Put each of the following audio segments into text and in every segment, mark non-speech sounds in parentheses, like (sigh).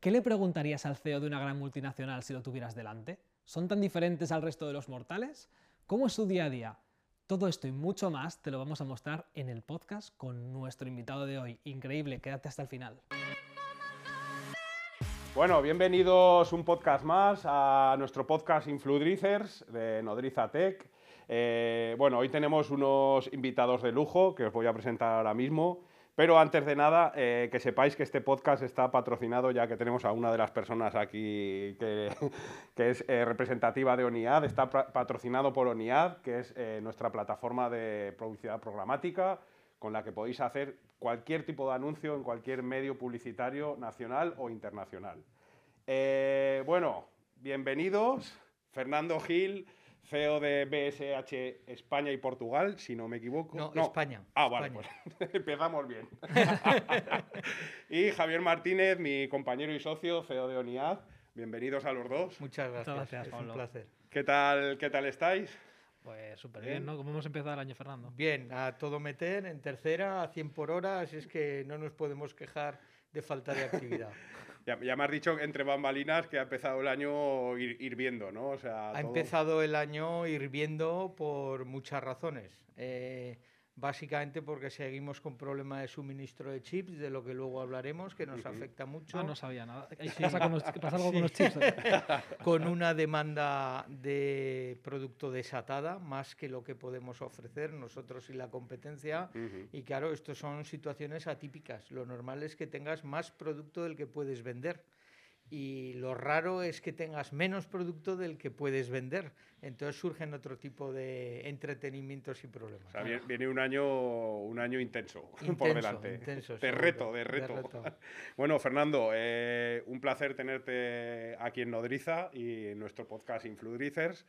¿Qué le preguntarías al CEO de una gran multinacional si lo tuvieras delante? ¿Son tan diferentes al resto de los mortales? ¿Cómo es su día a día? Todo esto y mucho más te lo vamos a mostrar en el podcast con nuestro invitado de hoy. Increíble, quédate hasta el final. Bueno, bienvenidos un podcast más a nuestro podcast Influencers de Nodriza Tech. Eh, bueno, hoy tenemos unos invitados de lujo que os voy a presentar ahora mismo. Pero antes de nada, eh, que sepáis que este podcast está patrocinado, ya que tenemos a una de las personas aquí que, (laughs) es eh, representativa de ONIAD, está patrocinado por ONIAD, que es nuestra plataforma de publicidad programática, con la que podéis hacer cualquier tipo de anuncio en cualquier medio publicitario nacional o internacional. bueno, bienvenidos. Fernando Gil, CEO de BSH España y Portugal, si no me equivoco. No, España. Ah, vale, pues (laughs) empezamos bien. (laughs) y Javier Martínez, mi compañero y socio, CEO de ONIAD. Bienvenidos a los dos. Muchas gracias. Muchas gracias, es un placer. ¿Qué tal, qué tal estáis? Pues súper bien, ¿no? ¿Cómo hemos empezado el año, Fernando? Bien, a todo meter, en tercera, a 100 por hora, así es que no nos podemos quejar de falta de actividad. (laughs) Ya, me has dicho entre bambalinas que ha empezado el año hirviendo, ¿no? O sea, ha empezado el año hirviendo por muchas razones. Eh, básicamente porque seguimos con problemas de suministro de chips, de lo que luego hablaremos, que nos afecta mucho. Ah, no sabía nada. (laughs) ¿Pasa, algo con los chips? (laughs) con una demanda de producto desatada, más que lo que podemos ofrecer nosotros y la competencia. Y claro, esto son situaciones atípicas. Lo normal es que tengas más producto del que puedes vender y lo raro es que tengas menos producto del que puedes vender. Entonces surgen otro tipo de entretenimientos y problemas. O sea, viene un año, un año intenso, (laughs) por delante. de reto, de reto. (laughs) bueno, Fernando, eh, un placer tenerte aquí en Nodriza y en nuestro podcast Influencers.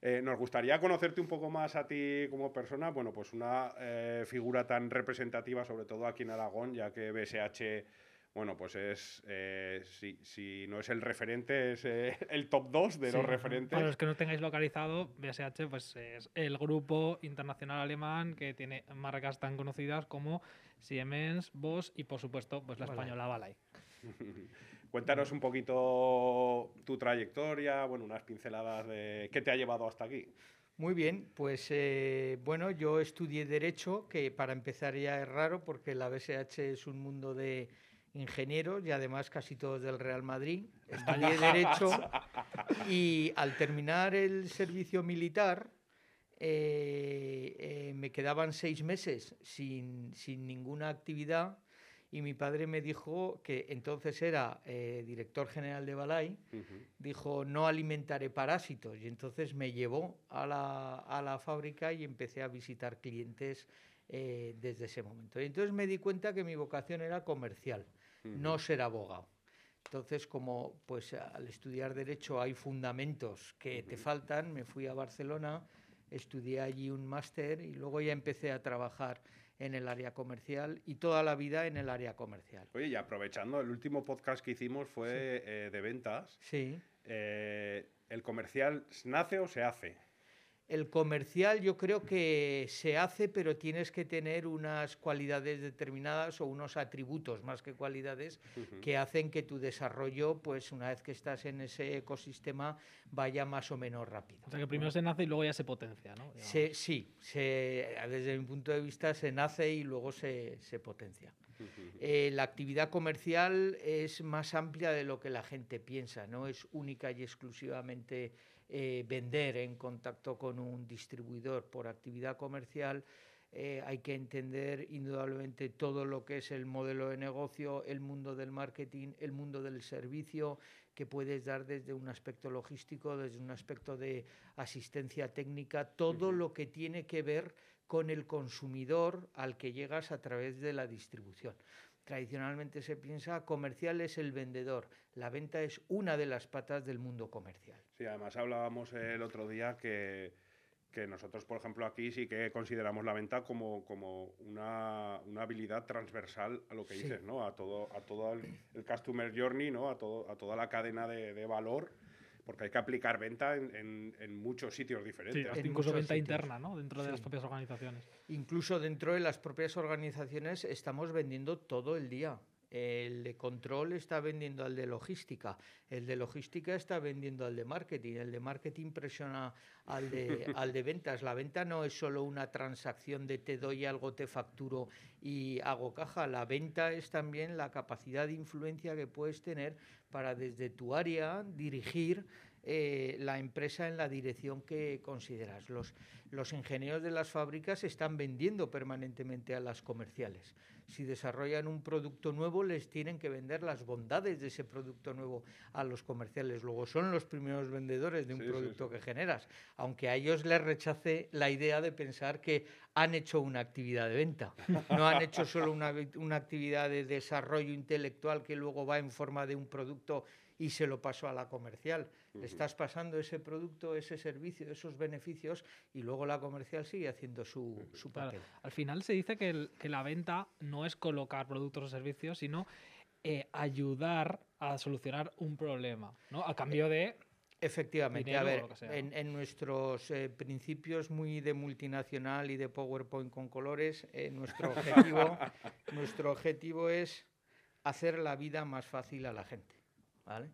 Eh, nos gustaría conocerte un poco más a ti como persona, bueno, pues una eh, figura tan representativa, sobre todo aquí en Aragón, ya que BSH bueno, pues es, eh, si, no es el referente, es eh, (laughs) el top 2 de los referentes. Para los que no tengáis localizado, BSH pues, es el grupo internacional alemán que tiene marcas tan conocidas como Siemens, Bosch y, por supuesto, pues la española Balay. (laughs) Cuéntanos un poquito tu trayectoria, bueno, unas pinceladas de qué te ha llevado hasta aquí. Muy bien, pues eh, bueno, yo estudié Derecho, que para empezar ya es raro porque la BSH es un mundo de ingenieros y además casi todos del Real Madrid. (laughs) Estudié (laughs) Derecho (laughs) y al terminar el servicio militar eh, eh, me quedaban seis meses sin, ninguna actividad y mi padre me dijo, que entonces era eh, director general de Balay, dijo, no alimentaré parásitos. Y entonces me llevó a la, a la fábrica y empecé a visitar clientes desde ese momento. Y entonces me di cuenta que mi vocación era comercial no ser abogado. Entonces, como pues al estudiar derecho hay fundamentos que te faltan, me fui a Barcelona, estudié allí un máster y luego ya empecé a trabajar en el área comercial y toda la vida en el área comercial. Oye, y aprovechando, el último podcast que hicimos fue eh, de ventas. Sí. Eh, ¿El comercial nace o se hace? El comercial yo creo que se hace, pero tienes que tener unas cualidades determinadas o unos atributos más que cualidades que hacen que tu desarrollo, pues una vez que estás en ese ecosistema, vaya más o menos rápido. O sea que primero se nace y luego ya se potencia, ¿no? sí, desde mi punto de vista se nace y luego se, potencia. Eh, la actividad comercial es más amplia de lo que la gente piensa, no es única y exclusivamente eh, vender en contacto con un distribuidor por actividad comercial, eh, hay que entender indudablemente todo lo que es el modelo de negocio, el mundo del marketing, el mundo del servicio que puedes dar desde un aspecto logístico, desde un aspecto de asistencia técnica, todo lo que tiene que ver con el consumidor al que llegas a través de la distribución. Tradicionalmente se piensa comercial es el vendedor, la venta es una de las patas del mundo comercial. Sí, además hablábamos el otro día que, nosotros, por ejemplo, aquí sí que consideramos la venta como, como una, habilidad transversal a lo que dices, ¿no? A todo, a todo el, customer journey, ¿no? A, todo, a toda la cadena de valor porque hay que aplicar venta en, en, muchos sitios diferentes. Sí, incluso venta interna, ¿no? Dentro de las propias organizaciones. Incluso dentro de las propias organizaciones estamos vendiendo todo el día. El de control está vendiendo al de logística. El de logística está vendiendo al de marketing. El de marketing presiona al de, (laughs) al de ventas. La venta no es solo una transacción de te doy algo, te facturo y hago caja. La venta es también la capacidad de influencia que puedes tener para desde tu área dirigir eh, la empresa en la dirección que consideras. Los, los ingenieros de las fábricas están vendiendo permanentemente a las comerciales. Si desarrollan un producto nuevo, les tienen que vender las bondades de ese producto nuevo a los comerciales. Luego son los primeros vendedores de un producto que generas, aunque a ellos les rechace la idea de pensar que han hecho una actividad de venta. No han hecho solo una, una actividad de desarrollo intelectual que luego va en forma de un producto y se lo paso a la comercial. Le estás pasando ese producto, ese servicio, esos beneficios y luego la comercial sigue haciendo su, su papel. al final se dice que, que, la venta no es colocar productos o servicios, sino eh, ayudar a solucionar un problema, ¿no? A cambio de Efectivamente, a ver, en, nuestros eh, principios muy de multinacional y de PowerPoint con colores, eh, nuestro, objetivo, (laughs) nuestro objetivo es hacer la vida más fácil a la gente. ¿vale?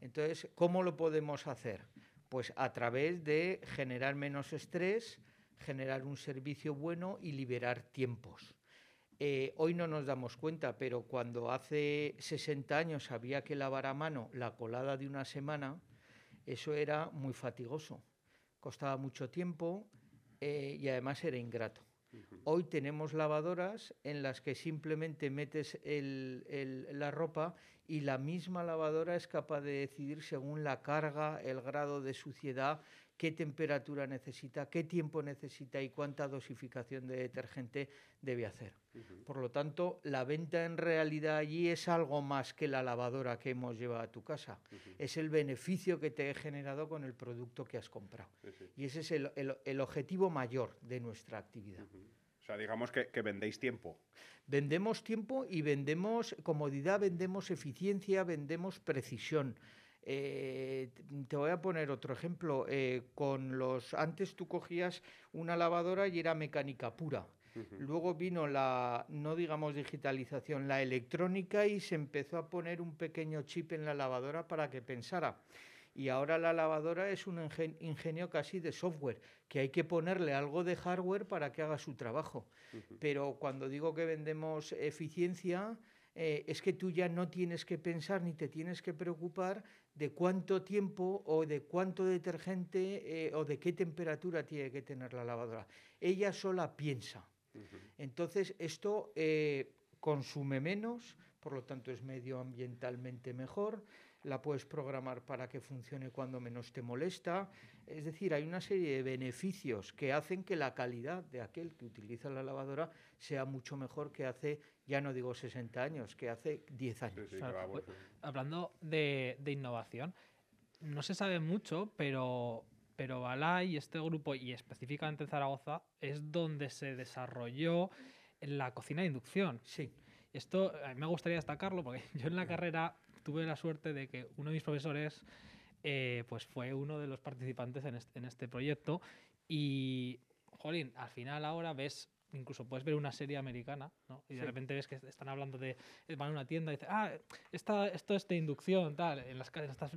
Entonces, ¿cómo lo podemos hacer? Pues a través de generar menos estrés, generar un servicio bueno y liberar tiempos. Eh, hoy no nos damos cuenta, pero cuando hace 60 años había que lavar a mano la colada de una semana, eso era muy fatigoso, costaba mucho tiempo eh, y además era ingrato. Hoy tenemos lavadoras en las que simplemente metes la ropa y la misma lavadora es capaz de decidir según la carga, el grado de suciedad, qué temperatura necesita, qué tiempo necesita y cuánta dosificación de detergente debe hacer. Por lo tanto, la venta en realidad allí es algo más que la lavadora que hemos llevado a tu casa. Es el beneficio que te he generado con el producto que has comprado. Y ese es el, objetivo mayor de nuestra actividad. O sea, digamos que, que vendéis tiempo. Vendemos tiempo y vendemos comodidad, vendemos eficiencia, vendemos precisión. Eh, te voy a poner otro ejemplo. Eh, con los antes tú cogías una lavadora y era mecánica pura. Luego vino la, no digamos digitalización, la electrónica y se empezó a poner un pequeño chip en la lavadora para que pensara. Y ahora la lavadora es un ingenio casi de software, que hay que ponerle algo de hardware para que haga su trabajo. Pero cuando digo que vendemos eficiencia, eh, es que tú ya no tienes que pensar ni te tienes que preocupar de cuánto tiempo o de cuánto detergente eh, o de qué temperatura tiene que tener la lavadora. Ella sola piensa. Entonces, esto eh, consume menos, por lo tanto es medioambientalmente mejor, la puedes programar para que funcione cuando menos te molesta. Es decir, hay una serie de beneficios que hacen que la calidad de aquel que utiliza la lavadora sea mucho mejor que hace, ya no digo 60 años, que hace 10 años. Hablando de, innovación, no se sabe mucho, pero, pero Balay y este grupo, y específicamente Zaragoza, es donde se desarrolló la cocina de inducción. Sí. Esto me gustaría destacarlo porque (laughs) yo en la carrera tuve la suerte de que uno de mis profesores eh, pues fue uno de los participantes en este, en este proyecto y, jolín, al final ahora ves incluso puedes ver una serie americana, ¿no? Y de repente ves que están hablando de. van a una tienda y dicen, ah, esta, esto es de inducción, tal, en las en estos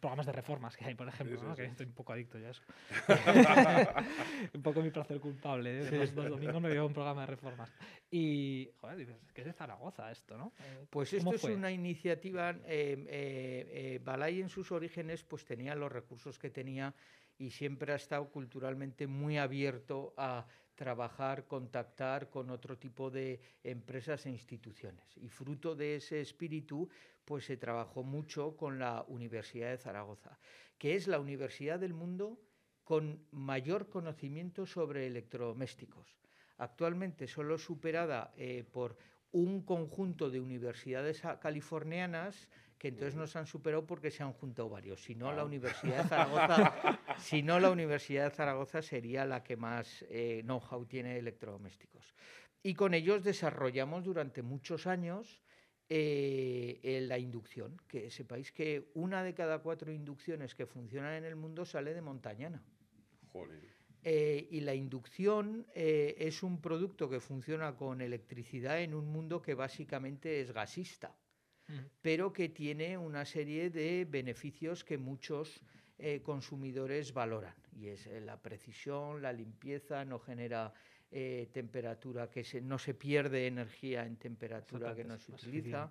programas de reformas que hay, por ejemplo, ¿no? Que estoy un poco adicto ya a eso. (laughs) (laughs) un poco mi placer culpable, ¿eh? Los, domingos me veo un programa de reformas. Y, joder, dices, que es de Zaragoza esto, ¿no? Eh, pues esto es una iniciativa. Eh, eh, Balay en sus orígenes, pues tenía los recursos que tenía y siempre ha estado culturalmente muy abierto a trabajar, contactar con otro tipo de empresas e instituciones. Y fruto de ese espíritu, pues se trabajó mucho con la Universidad de Zaragoza, que es la universidad del mundo con mayor conocimiento sobre electrodomésticos. Actualmente solo superada eh, por un conjunto de universidades californianas que entonces nos han superado porque se han juntado varios. Si no, la. Universidad de Zaragoza, (laughs) si no, la Universidad de Zaragoza sería la que más eh, know-how tiene electrodomésticos. Y con ellos desarrollamos durante muchos años eh, la inducción, que sepáis que una de cada cuatro inducciones que funcionan en el mundo sale de Montañana. Eh, y la inducción eh, es un producto que funciona con electricidad en un mundo que básicamente es gasista, pero que tiene una serie de beneficios que muchos eh, consumidores valoran. Y es la precisión, la limpieza, no genera temperatura, que no se pierde energía en temperatura que no se utiliza.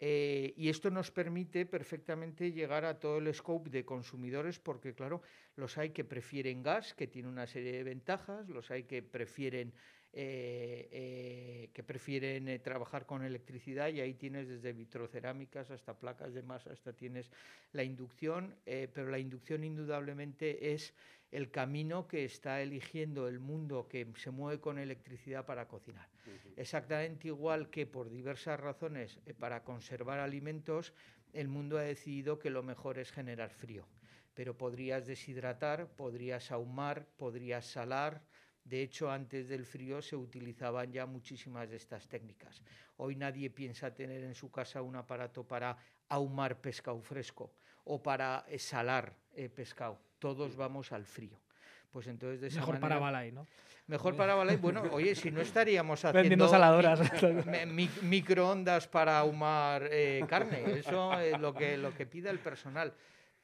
Eh, y esto nos permite perfectamente llegar a todo el scope de consumidores porque, claro, los hay que prefieren gas, que tiene una serie de ventajas, los hay que prefieren, eh, eh, que prefieren trabajar con electricidad y ahí tienes desde vitrocerámicas hasta placas de masa, hasta tienes la inducción, pero la inducción indudablemente es el camino que está eligiendo el mundo que se mueve con electricidad para cocinar. Exactamente igual que por diversas razones eh, para conservar alimentos, el mundo ha decidido que lo mejor es generar frío. Pero podrías deshidratar, podrías ahumar, podrías salar, de hecho, antes del frío se utilizaban ya muchísimas de estas técnicas. Hoy nadie piensa tener en su casa un aparato para ahumar pescado fresco o para eh, salar eh, pescado todos vamos al frío. Pues entonces de Mejor para Balay, ¿no? Mejor para Balay. Bueno, (laughs) oye, si no estaríamos haciendo saladoras. microondas para ahumar eh, carne. Eso es lo que, lo que pide el personal.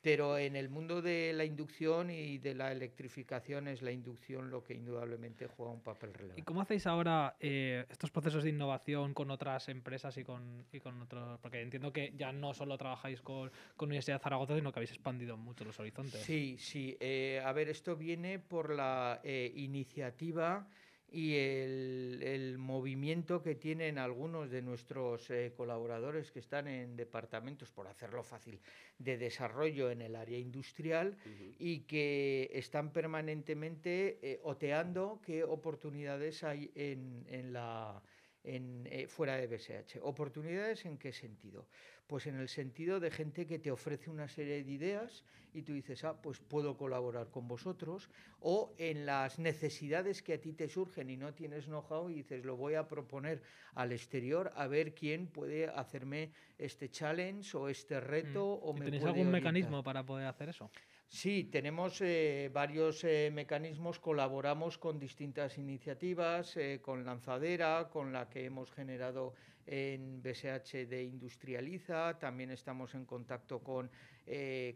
Pero en el mundo de la inducción y de la electrificación es la inducción lo que indudablemente juega un papel relevante. ¿Y cómo hacéis ahora eh, estos procesos de innovación con otras empresas y con, y con otros? Porque entiendo que ya no solo trabajáis con, con Universidad de Zaragoza, sino que habéis expandido mucho los horizontes. Sí, sí. Eh, a ver, esto viene por la eh, iniciativa y el, movimiento que tienen algunos de nuestros eh, colaboradores que están en departamentos, por hacerlo fácil, de desarrollo en el área industrial y que están permanentemente eh, oteando qué oportunidades hay en, en la, en, eh, fuera de BSH. ¿Oportunidades en qué sentido? Pues en el sentido de gente que te ofrece una serie de ideas y tú dices, ah, pues puedo colaborar con vosotros, o en las necesidades que a ti te surgen y no tienes know-how y dices, lo voy a proponer al exterior a ver quién puede hacerme este challenge o este reto. Mm. O me ¿Tenéis algún mecanismo para poder hacer eso? Sí, tenemos eh, varios eh, mecanismos, colaboramos con distintas iniciativas, eh, con Lanzadera, con la que hemos generado en BSH de Industrializa, también estamos en contacto con,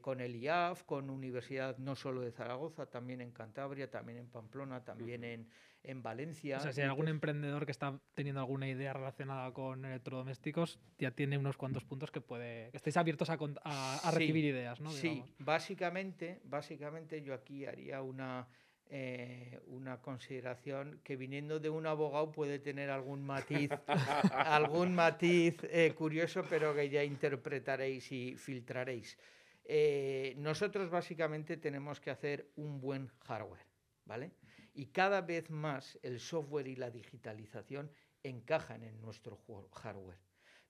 con el IAF, con Universidad no solo de Zaragoza, también en Cantabria, también en Pamplona, también en, en Valencia. O sea, si hay algún emprendedor que está teniendo alguna idea relacionada con electrodomésticos, ya tiene unos cuantos puntos que puede. Que estéis abiertos a, a, recibir ideas, ¿no? Sí, básicamente, básicamente yo aquí haría una. Eh, una consideración que viniendo de un abogado puede tener algún matiz, (laughs) algún matiz eh, curioso, pero que ya interpretaréis y filtraréis. Eh, nosotros básicamente tenemos que hacer un buen hardware, ¿vale? Y cada vez más el software y la digitalización encajan en nuestro hardware.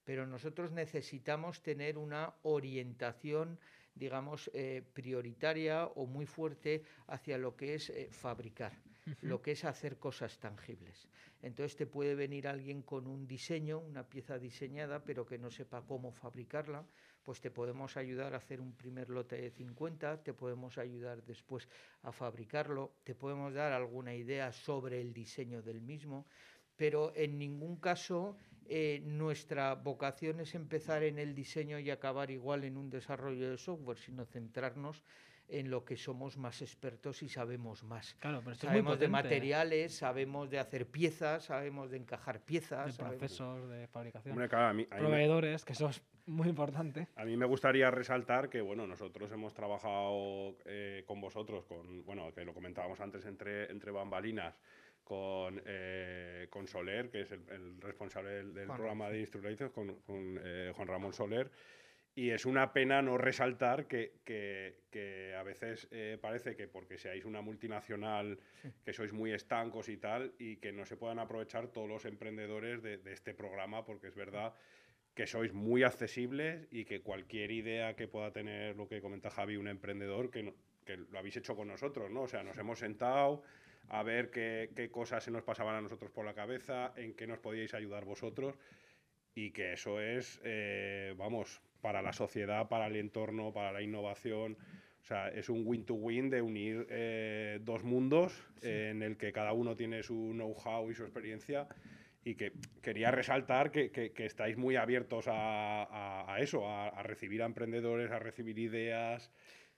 Pero nosotros necesitamos tener una orientación, digamos, eh, prioritaria o muy fuerte hacia lo que es eh, fabricar, lo que es hacer cosas tangibles. Entonces te puede venir alguien con un diseño, una pieza diseñada, pero que no sepa cómo fabricarla, pues te podemos ayudar a hacer un primer lote de 50, te podemos ayudar después a fabricarlo, te podemos dar alguna idea sobre el diseño del mismo, pero en ningún caso eh, nuestra vocación es empezar en el diseño y acabar igual en un desarrollo de software, sino centrarnos en lo que somos más expertos y sabemos más. Claro, pero sabemos de materiales, sabemos de hacer piezas, sabemos de encajar piezas. De procesos de fabricación. proveedores, que eso es muy importante. A mí me gustaría resaltar que, bueno, nosotros hemos trabajado eh, con vosotros, con, bueno, que lo comentábamos antes entre, entre bambalinas, con, eh, con Soler, que es el, responsable del, programa de Instructores, con, con eh, Juan Ramón Soler, y es una pena no resaltar que, que, a veces eh, parece que porque seáis una multinacional, que sois muy estancos y tal, y que no se puedan aprovechar todos los emprendedores de, este programa, porque es verdad que sois muy accesibles y que cualquier idea que pueda tener lo que comenta Javi, un emprendedor, que, que lo habéis hecho con nosotros, ¿no? O sea, nos hemos sentado a ver qué, qué cosas se nos pasaban a nosotros por la cabeza, en qué nos podíais ayudar vosotros y que eso es, eh, vamos, para la sociedad, para el entorno, para la innovación. O sea, es un win-to-win de unir eh, dos mundos en el que cada uno tiene su know-how y su experiencia y que quería resaltar que, que, estáis muy abiertos a, a, eso, a, recibir a emprendedores, a recibir ideas.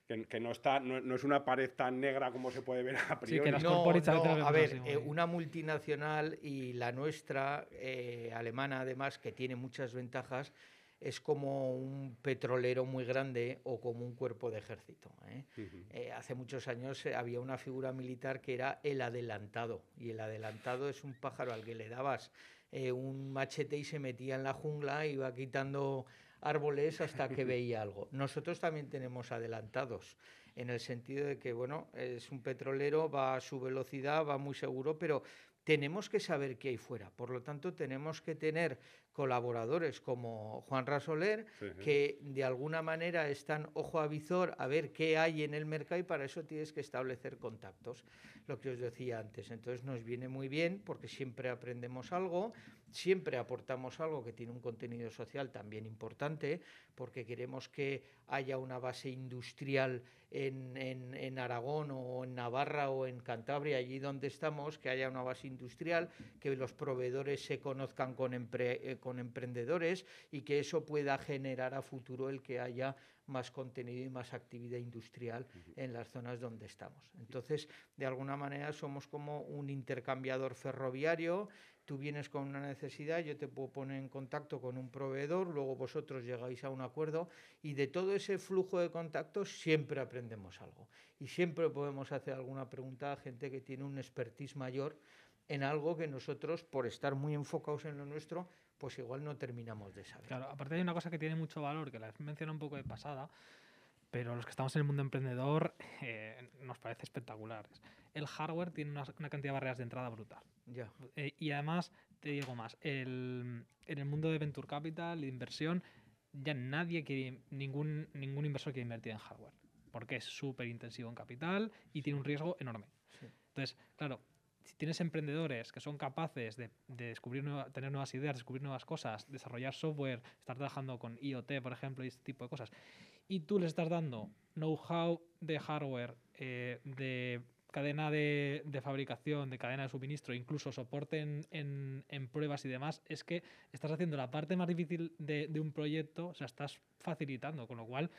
Que, que no, está, no, no, es una pared tan negra como se puede ver a priori. Sí, no, no, a ver, eh, una multinacional y la nuestra, eh, alemana además, que tiene muchas ventajas, es como un petrolero muy grande o como un cuerpo de ejército. ¿eh? Eh, hace muchos años eh, había una figura militar que era el adelantado, y el adelantado es un pájaro al que le dabas un machete y se metía en la jungla, iba quitando árboles hasta que (laughs) veía algo. Nosotros también tenemos adelantados, en el sentido de que, bueno, es un petrolero, va a su velocidad, va muy seguro, pero tenemos que saber qué hay fuera. Por lo tanto, tenemos que tener colaboradores como Juan Rasoler, que de alguna manera están ojo a visor a ver qué hay en el mercado y para eso tienes que establecer contactos, lo que os decía antes. Entonces nos viene muy bien porque siempre aprendemos algo, siempre aportamos algo que tiene un contenido social también importante, porque queremos que haya una base industrial en, en, Aragón o en Navarra o en Cantabria, allí donde estamos, que haya una base industrial, que los proveedores se conozcan con, eh, con emprendedores y que eso pueda generar a futuro el que haya más contenido y más actividad industrial en las zonas donde estamos. Entonces, de alguna manera somos como un intercambiador ferroviario tú vienes con una necesidad, yo te puedo poner en contacto con un proveedor, luego vosotros llegáis a un acuerdo y de todo ese flujo de contactos siempre aprendemos algo. Y siempre podemos hacer alguna pregunta a gente que tiene un expertise mayor en algo que nosotros, por estar muy enfocados en lo nuestro, pues igual no terminamos de saber. Claro, aparte hay una cosa que tiene mucho valor, que la has un poco de pasada, pero los que estamos en el mundo emprendedor eh, nos parece espectacular. El hardware tiene una, cantidad de barreras de entrada brutal. Ya. Eh, y además, te digo más, en el mundo de venture capital, de inversión, ya nadie quiere, ningún, ningún inversor quiere invertir en hardware, porque es súper intensivo en capital y tiene un riesgo enorme. Entonces, claro, si tienes emprendedores que son capaces de, descubrir tener nuevas ideas, descubrir nuevas cosas, desarrollar software, estar trabajando con IoT, por ejemplo, y este tipo de cosas, y tú les estás dando know-how de hardware, eh, de cadena de, fabricación, de cadena de suministro, incluso soporte en, pruebas y demás, es que estás haciendo la parte más difícil de, un proyecto, o sea, estás facilitando, con lo cual...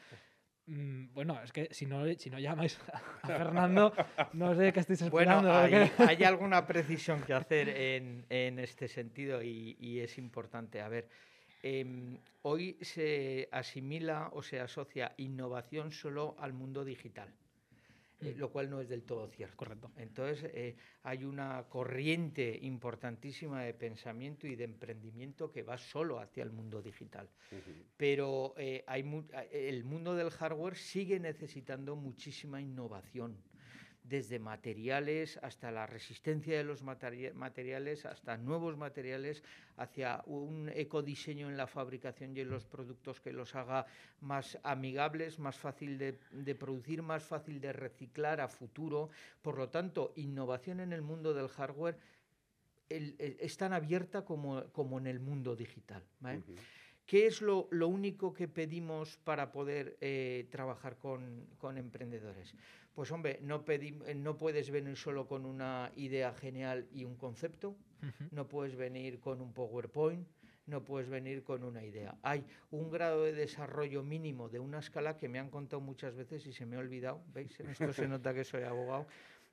Mm, bueno, es que si no, si no llamáis a Fernando, no sé qué estáis esperando. Bueno, hay, alguna precisión que hacer en, este sentido y, y, es importante. A ver, Em, hoy se asimila o se asocia innovación solo al mundo digital. Eh, lo cual no es del todo cierto. Correcto. Entonces, eh, hay una corriente importantísima de pensamiento y de emprendimiento que va solo hacia el mundo digital. Pero eh, hay el mundo del hardware sigue necesitando muchísima innovación desde materiales hasta la resistencia de los materiales, hasta nuevos materiales, hacia un ecodiseño en la fabricación y en los productos que los haga más amigables, más fácil de, producir, más fácil de reciclar a futuro. Por lo tanto, innovación en el mundo del hardware es tan abierta como, en el mundo digital. ¿Qué es lo, único que pedimos para poder eh, trabajar con emprendedores? Pues hombre, no, eh, no puedes venir solo con una idea genial y un concepto, no puedes venir con un PowerPoint, no puedes venir con una idea. Hay un grado de desarrollo mínimo de una escala que me han contado muchas veces y se me ha olvidado, ¿veis? En esto se nota que soy abogado,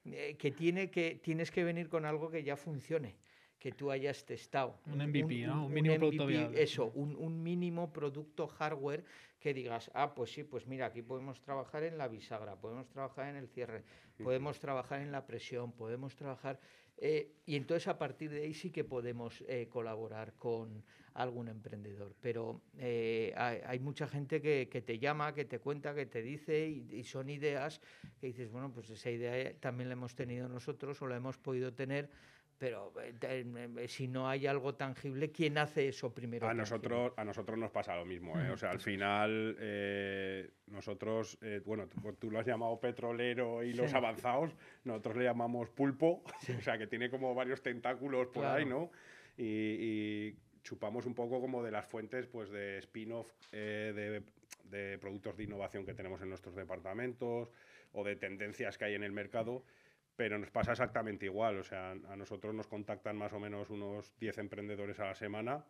eh, que, tiene que tienes que venir con algo que ya funcione que tú hayas testado. Un MVP, ¿no? Un mínimo producto viable. Eso, un, un, mínimo producto hardware que digas, ah, pues sí, pues mira, aquí podemos trabajar en la bisagra, podemos trabajar en el cierre, podemos trabajar en la presión, podemos trabajar... Eh, y entonces a partir de ahí sí que podemos eh, colaborar con algún emprendedor. Pero eh, hay, mucha gente que, que, te llama, que te cuenta, que te dice, y, y, son ideas que dices, bueno, pues esa idea también la hemos tenido nosotros o la hemos podido tener pero eh, eh, si no hay algo tangible, ¿quién hace eso primero? A nosotros, a nosotros nos pasa lo mismo. ¿eh? O sea, al final, nosotros, bueno, tú, lo has llamado petrolero y los avanzados, nosotros le llamamos pulpo, o sea, que tiene como varios tentáculos por ahí, ¿no? Y, chupamos un poco como de las fuentes pues de spin-off de, de productos de innovación que tenemos en nuestros departamentos o de tendencias que hay en el mercado, pero nos pasa exactamente igual. O sea, a nosotros nos contactan más o menos unos 10 emprendedores a la semana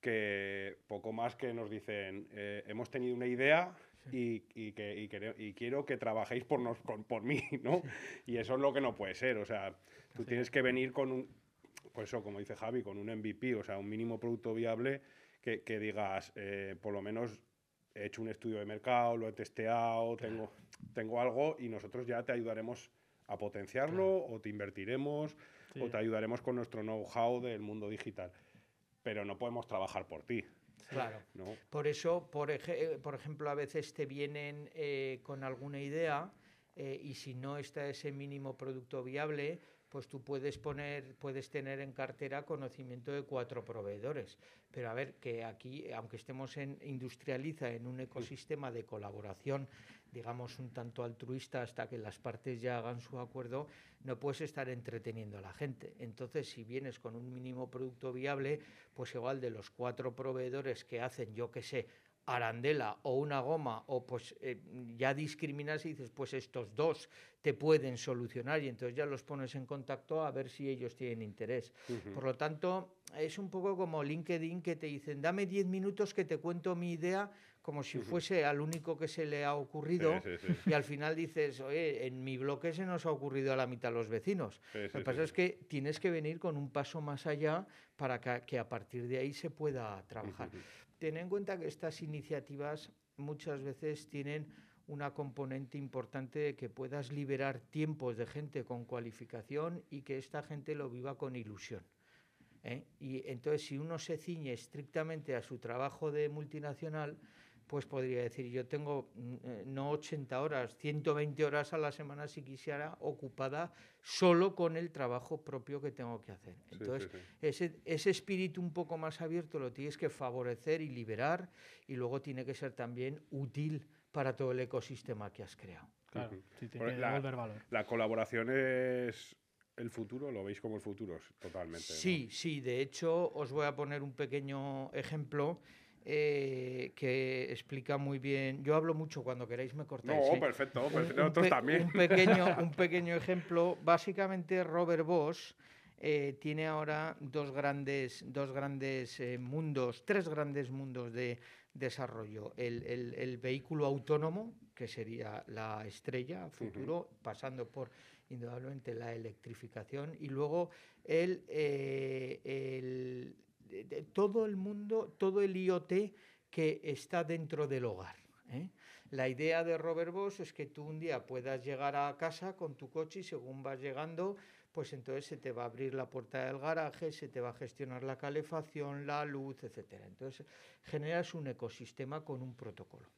que poco más que nos dicen, eh, hemos tenido una idea y, que, y, quiero que trabajéis por, nos, por mí, ¿no? Y eso es lo que no puede ser. O sea, tú tienes que venir con un, pues eso, como dice Javi, con un MVP, o sea, un mínimo producto viable que, que digas, eh, por lo menos he hecho un estudio de mercado, lo he testeado, tengo, tengo algo y nosotros ya te ayudaremos a potenciarlo o te invertiremos o te ayudaremos con nuestro know-how del mundo digital. Pero no podemos trabajar por ti. Claro. Por eso, por, eh, por, ejemplo, a veces te vienen eh, con alguna idea eh, y si no está ese mínimo producto viable, pues tú puedes poner, puedes tener en cartera conocimiento de cuatro proveedores. Pero a ver, que aquí, aunque estemos en Industrializa, en un ecosistema de colaboración, digamos, un tanto altruista hasta que las partes ya hagan su acuerdo, no puedes estar entreteniendo a la gente. Entonces, si vienes con un mínimo producto viable, pues igual de los cuatro proveedores que hacen, yo qué sé, arandela o una goma, o pues eh, ya discriminas y dices, pues estos dos te pueden solucionar y entonces ya los pones en contacto a ver si ellos tienen interés. Por lo tanto, es un poco como LinkedIn que te dicen, dame 10 minutos que te cuento mi idea como si fuese al único que se le ha ocurrido y al final dices, oye, en mi bloque se nos ha ocurrido a la mitad los vecinos. Lo que pasa es que tienes que venir con un paso más allá para que, a partir de ahí se pueda trabajar ten en cuenta que estas iniciativas muchas veces tienen una componente importante de que puedas liberar tiempos de gente con cualificación y que esta gente lo viva con ilusión. ¿eh? Y entonces, si uno se ciñe estrictamente a su trabajo de multinacional, pues podría decir, yo tengo mm, eh, no 80 horas, 120 horas a la semana si quisiera ocupada solo con el trabajo propio que tengo que hacer. Entonces, Ese, ese espíritu un poco más abierto lo tienes que favorecer y liberar y luego tiene que ser también útil para todo el ecosistema que has creado. Claro, sí, tiene que la, valor. La colaboración es el futuro, lo veis como el futuro, totalmente. Sí, sí, de hecho os voy a poner un pequeño ejemplo. Eh, que explica muy bien. Yo hablo mucho cuando queráis me cortáis. No, perfecto, nosotros también. Un pequeño, (laughs) un pequeño ejemplo. Básicamente, Robert Bosch eh, tiene ahora dos grandes, dos grandes eh, mundos, tres grandes mundos de desarrollo. El, el, vehículo autónomo, que sería la estrella futuro, pasando por indudablemente la electrificación, y luego el, el todo el mundo, todo el IoT que está dentro del hogar. ¿eh? La idea de Robert Bosch es que tú un día puedas llegar a casa con tu coche y según vas llegando, pues entonces se te va a abrir la puerta del garaje, se te va a gestionar la calefacción, la luz, etc. Entonces generas un ecosistema con un protocolo.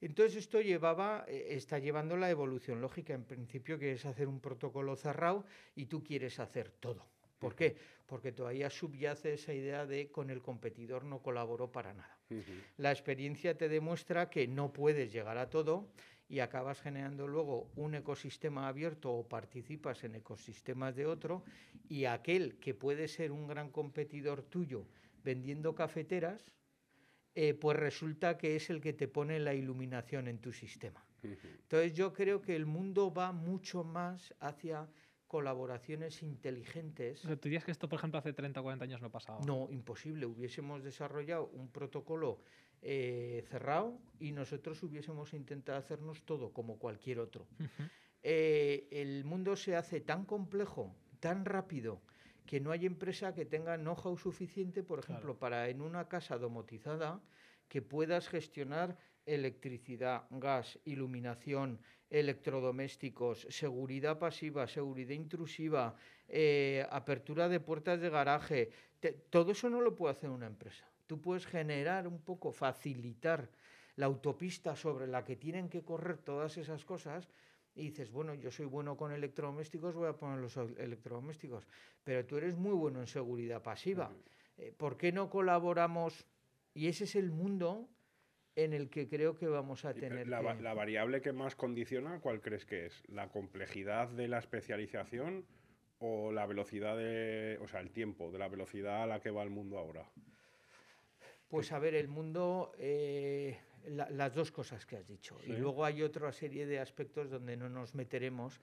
Entonces esto llevaba, eh, está llevando la evolución lógica. En principio quieres hacer un protocolo cerrado y tú quieres hacer todo. ¿Por qué? Porque todavía subyace esa idea de con el competidor no colaboro para nada. La experiencia te demuestra que no puedes llegar a todo y acabas generando luego un ecosistema abierto o participas en ecosistemas de otro y aquel que puede ser un gran competidor tuyo vendiendo cafeteras, eh, pues resulta que es el que te pone la iluminación en tu sistema. Entonces yo creo que el mundo va mucho más hacia colaboraciones inteligentes. ¿Tú dirías que esto, por ejemplo, hace 30 o 40 años no pasaba? No, imposible. Hubiésemos desarrollado un protocolo eh, cerrado y nosotros hubiésemos intentado hacernos todo como cualquier otro. Eh, el mundo se hace tan complejo, tan rápido, que no hay empresa que tenga know-how suficiente, por ejemplo, para en una casa domotizada que puedas gestionar electricidad, gas, iluminación, electrodomésticos, seguridad pasiva, seguridad intrusiva, eh, apertura de puertas de garaje. todo eso no lo puede hacer una empresa. Tú puedes generar un poco, facilitar la autopista sobre la que tienen que correr todas esas cosas y dices, bueno, yo soy bueno con electrodomésticos, voy a poner los electrodomésticos, pero tú eres muy bueno en seguridad pasiva. Eh, ¿Por qué no colaboramos? Y ese es el mundo en el que creo que vamos a tener. La, la, variable que más condiciona, ¿cuál crees que es? ¿La complejidad de la especialización o la velocidad de. o sea, el tiempo, de la velocidad a la que va el mundo ahora? Pues a ver, el mundo. Eh, las dos cosas que has dicho. Y luego hay otra serie de aspectos donde no nos meteremos,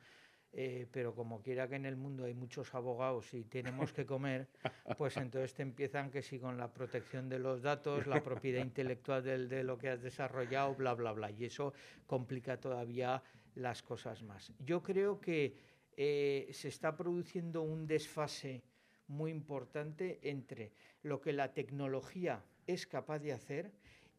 eh, pero como quiera que en el mundo hay muchos abogados y tenemos que comer, pues entonces te empiezan que si con la protección de los datos, la propiedad intelectual de lo que has desarrollado, bla, bla, bla. Y eso complica todavía las cosas más. Yo creo que eh, se está produciendo un desfase muy importante entre lo que la tecnología es capaz de hacer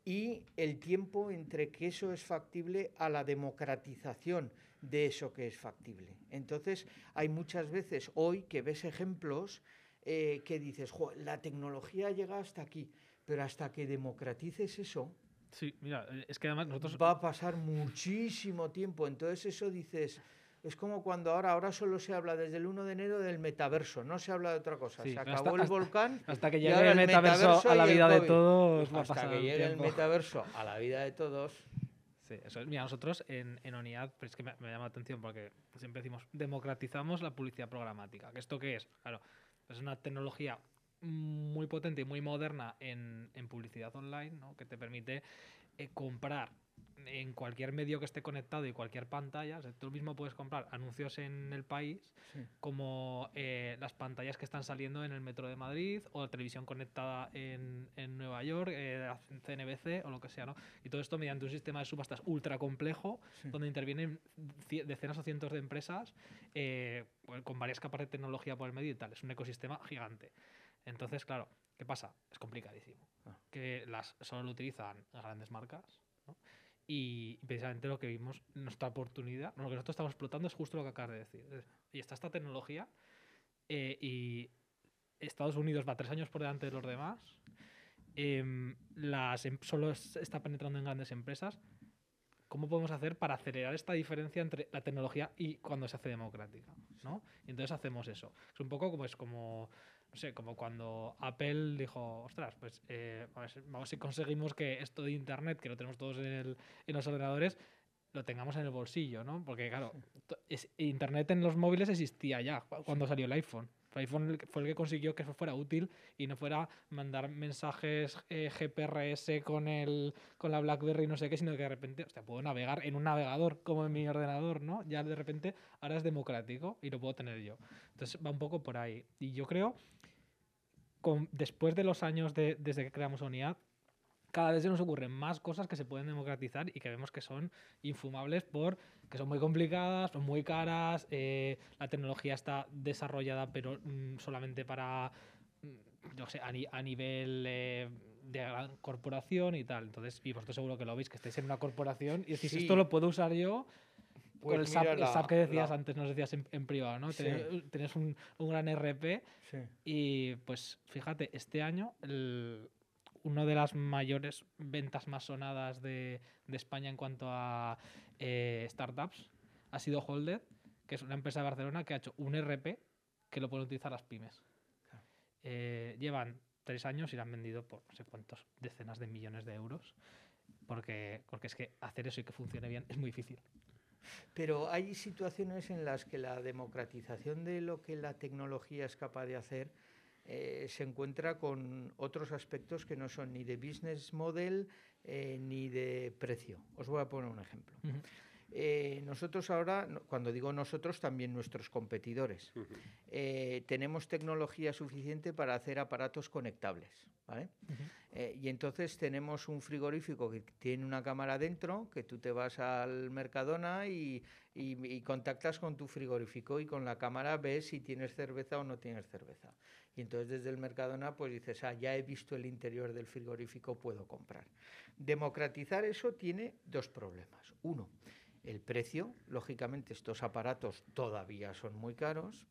y el tiempo entre que eso es factible a la democratización de eso que es factible. Entonces, hay muchas veces hoy que ves ejemplos eh, que dices, la tecnología llega hasta aquí, pero hasta que democratices eso, sí, mira, eh, es que además nosotros... va a pasar muchísimo tiempo. Entonces, eso dices, es como cuando ahora, ahora solo se habla desde el 1 de enero del metaverso, no se habla de otra cosa. se acabó el volcán. (laughs) Hasta que llegue el metaverso, a la vida de todos. hasta que llegue el metaverso a la vida de todos. Sí, eso es. Mira, nosotros en, en ONIAD, pero es que me, llama la atención porque siempre decimos, democratizamos la publicidad programática. ¿Esto qué es? Claro, es una tecnología muy potente y muy moderna en, en publicidad online, ¿no? que te permite eh, comprar en cualquier medio que esté conectado y cualquier pantalla, tú mismo puedes comprar anuncios en el país, como eh, las pantallas que están saliendo en el metro de Madrid o la televisión conectada en, en Nueva York, eh, CNBC o lo que sea, ¿no? Y todo esto mediante un sistema de subastas ultra complejo, donde intervienen decenas o cientos de empresas eh, con varias capas de tecnología por el medio y tal. Es un ecosistema gigante. Entonces, claro, ¿qué pasa? Es complicadísimo. Ah. Que las solo lo utilizan grandes marcas y precisamente lo que vimos, nuestra oportunidad, lo que nosotros estamos explotando es justo lo que acabas de decir. Y está esta tecnología eh, y Estados Unidos va tres años por delante de los demás. Em, las, em, solo está penetrando en grandes empresas. ¿Cómo podemos hacer para acelerar esta diferencia entre la tecnología y cuando se hace democrática? ¿no? Y entonces hacemos eso. Es un poco como es como no sé, como cuando Apple dijo, ostras, pues eh, vamos si conseguimos que esto de Internet, que lo tenemos todos en, el, en los ordenadores, lo tengamos en el bolsillo, ¿no? Porque claro, Internet en los móviles existía ya cuando salió el iPhone. IPhone fue el que consiguió que eso fuera útil y no fuera mandar mensajes eh, GPRS con, el, con la BlackBerry no sé qué, sino que de repente, hostia, puedo navegar en un navegador como en mi ordenador, ¿no? Ya de repente ahora es democrático y lo puedo tener yo. Entonces va un poco por ahí. Y yo creo después de los años de, desde que creamos unidad, cada vez se nos ocurren más cosas que se pueden democratizar y que vemos que son infumables por que son muy complicadas, son muy caras, eh, la tecnología está desarrollada pero mm, solamente para, mm, no sé, a, nivel eh, de gran corporación y tal. Entonces, y vosotros seguro que lo veis, que estáis en una corporación y decís, esto lo puedo usar yo pues el, SAP, que decías antes, nos decías en, privado, ¿no? Tienes, un, un, gran RP y pues fíjate, este año el, una de las mayores ventas más sonadas de, de España en cuanto a eh, startups ha sido Holded, que es una empresa de Barcelona que ha hecho un RP que lo pueden utilizar las pymes. Eh, llevan tres años y lo han vendido por no sé cuántos decenas de millones de euros, porque, porque es que hacer eso y que funcione bien es muy difícil. Pero hay situaciones en las que la democratización de lo que la tecnología es capaz de hacer eh, se encuentra con otros aspectos que no son ni de business model eh, ni de precio. Os voy a poner un ejemplo. Eh, nosotros ahora, cuando digo nosotros, también nuestros competidores, eh, tenemos tecnología suficiente para hacer aparatos conectables. Eh, y entonces tenemos un frigorífico que tiene una cámara dentro, que tú te vas al Mercadona y, y, contactas con tu frigorífico y con la cámara ves si tienes cerveza o no tienes cerveza. Y entonces desde el Mercadona pues dices, ah, ya he visto el interior del frigorífico, puedo comprar. Democratizar eso tiene dos problemas. Uno, el precio. Lógicamente estos aparatos todavía son muy caros,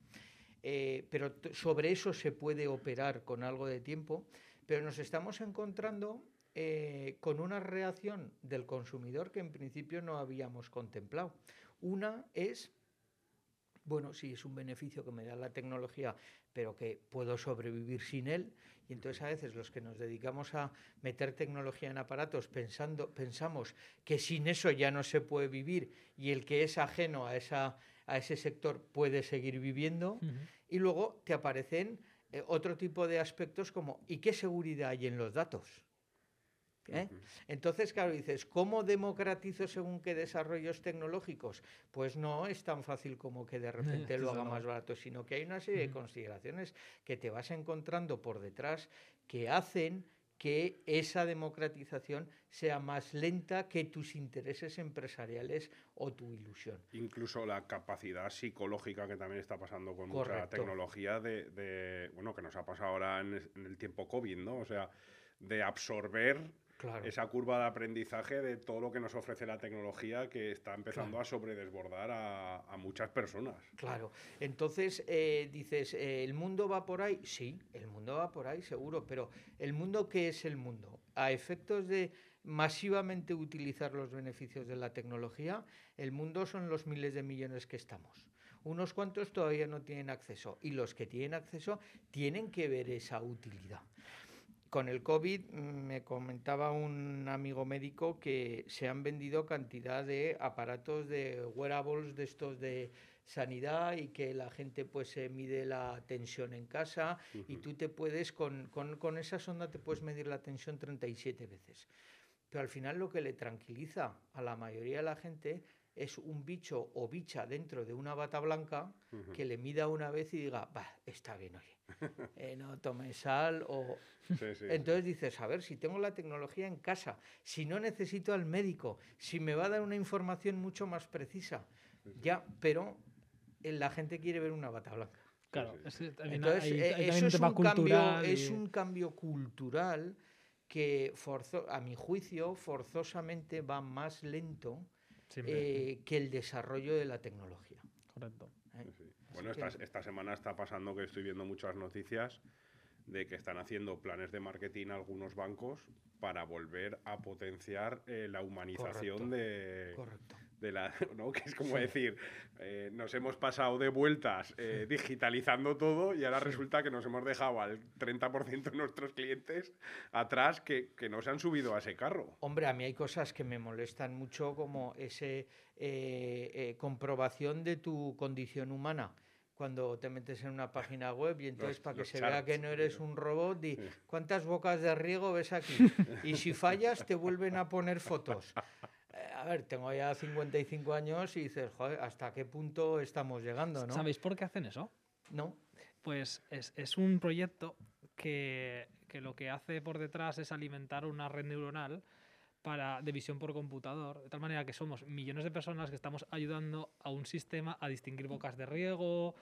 eh, pero sobre eso se puede operar con algo de tiempo, pero nos estamos encontrando eh, con una reacción del consumidor que en principio no habíamos contemplado. Una es bueno, sí, es un beneficio que me da la tecnología, pero que puedo sobrevivir sin él. Y entonces a veces los que nos dedicamos a meter tecnología en aparatos pensando, pensamos que sin eso ya no se puede vivir y el que es ajeno a, esa, a ese sector puede seguir viviendo. Y luego te aparecen eh, otro tipo de aspectos como ¿y qué seguridad hay en los datos? ¿Eh? Entonces, claro, dices, ¿cómo democratizo según qué desarrollos tecnológicos? Pues no es tan fácil como que de (laughs) repente lo haga más barato, sino que hay una serie de consideraciones que te vas encontrando por detrás que hacen que esa democratización sea más lenta que tus intereses empresariales o tu ilusión. Incluso la capacidad psicológica que también está pasando con mucha tecnología de, bueno, que nos ha pasado ahora en el tiempo COVID, ¿no? O sea, de absorber esa curva de aprendizaje de todo lo que nos ofrece la tecnología que está empezando a sobredesbordar a, muchas personas. Claro, entonces eh, dices, eh, ¿el mundo va por ahí? Sí, el mundo va por ahí, seguro, pero ¿el mundo qué es el mundo? A efectos de masivamente utilizar los beneficios de la tecnología, el mundo son los miles de millones que estamos. Unos cuantos todavía no tienen acceso y los que tienen acceso tienen que ver esa utilidad. Con el COVID mm, me comentaba un amigo médico que se han vendido cantidad de aparatos de wearables de estos de sanidad y que la gente pues se mide la tensión en casa. Y tú te puedes con, con, con, esa sonda te puedes medir la tensión 37 veces. Pero al final lo que le tranquiliza a la mayoría de la gente es un bicho o bicha dentro de una bata blanca que le mida una vez y diga, va, está bien, oye, eh, no tome sal o... Entonces dices, a ver, si tengo la tecnología en casa, si no necesito al médico, si me va a dar una información mucho más precisa, ya, pero eh, la gente quiere ver una bata blanca. Claro, entonces eh, eso es un, cambio, es un cambio cultural que forzo, a mi juicio forzosamente va más lento eh, que el desarrollo de la tecnología. Correcto. ¿Eh? Bueno, esta, semana está pasando que estoy viendo muchas noticias de que están haciendo planes de marketing algunos bancos para volver a potenciar eh, la humanización de, Correcto. de la, (laughs) ¿no? que es como decir, eh, nos hemos pasado de vueltas eh, digitalizando todo y ahora resulta que nos hemos dejado al 30% de (laughs) nuestros clientes atrás que, que, no se han subido a ese carro. Hombre, a mí hay cosas que me molestan mucho como ese comprobación de tu condición humana cuando te metes en una página web y entonces para que se vea que no eres un robot, di cuántas bocas de riego ves aquí. Y si (laughs) fallas te vuelven a poner fotos a ver, tengo ya 55 años y dices, joder, ¿hasta qué punto estamos llegando? ¿no? ¿Sabéis por qué hacen eso? No. Pues es, un proyecto que, lo que hace por detrás es alimentar una red neuronal para, de visión por computador, de tal manera que somos millones de personas que estamos ayudando a un sistema a distinguir bocas de riego,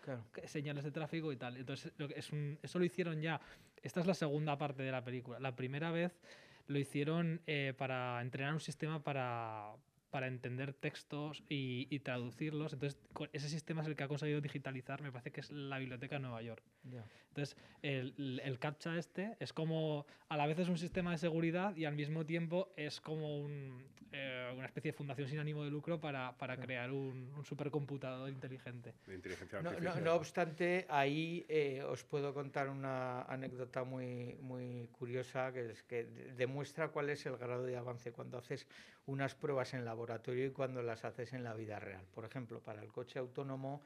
señales de tráfico y tal. Entonces, es eso lo hicieron ya. Esta es la segunda parte de la película. La primera vez lo hicieron eh, para entrenar un sistema para, para entender textos y, traducirlos. Entonces, ese sistema es el que ha conseguido digitalizar, me parece que es la Biblioteca de Nueva York. Entonces, el, el, CAPTCHA este es como, a la vez es un sistema de seguridad y al mismo tiempo es como eh, una especie de fundación sin ánimo de lucro para, para crear un, un, supercomputador inteligente. De inteligencia no, no, obstante, ahí eh, os puedo contar una anécdota muy, muy curiosa que, es que demuestra cuál es el grado de avance cuando haces unas pruebas en laboratorio y cuando las haces en la vida real. Por ejemplo, para el coche autónomo,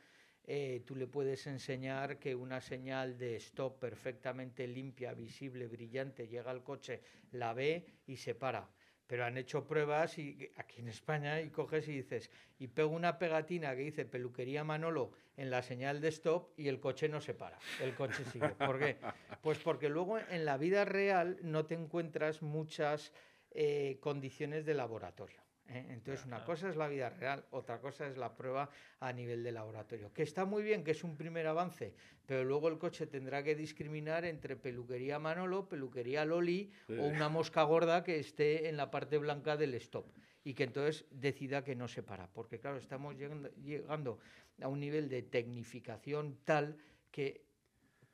eh, tú le puedes enseñar que una señal de stop perfectamente limpia, visible, brillante, llega al coche, la ve y se para. Pero han hecho pruebas y, aquí en España y coges y dices, y pego una pegatina que dice peluquería Manolo en la señal de stop y el coche no se para, el coche sigue. ¿Por qué? Pues porque luego en la vida real no te encuentras muchas eh, condiciones de laboratorio. ¿Eh? Entonces, una cosa es la vida real, otra cosa es la prueba a nivel de laboratorio. Que está muy bien, que es un primer avance, pero luego el coche tendrá que discriminar entre peluquería Manolo, peluquería Loli o una mosca gorda que esté en la parte blanca del stop y que entonces decida que no se para. Porque, claro, estamos llegando, llegando a un nivel de tecnificación tal que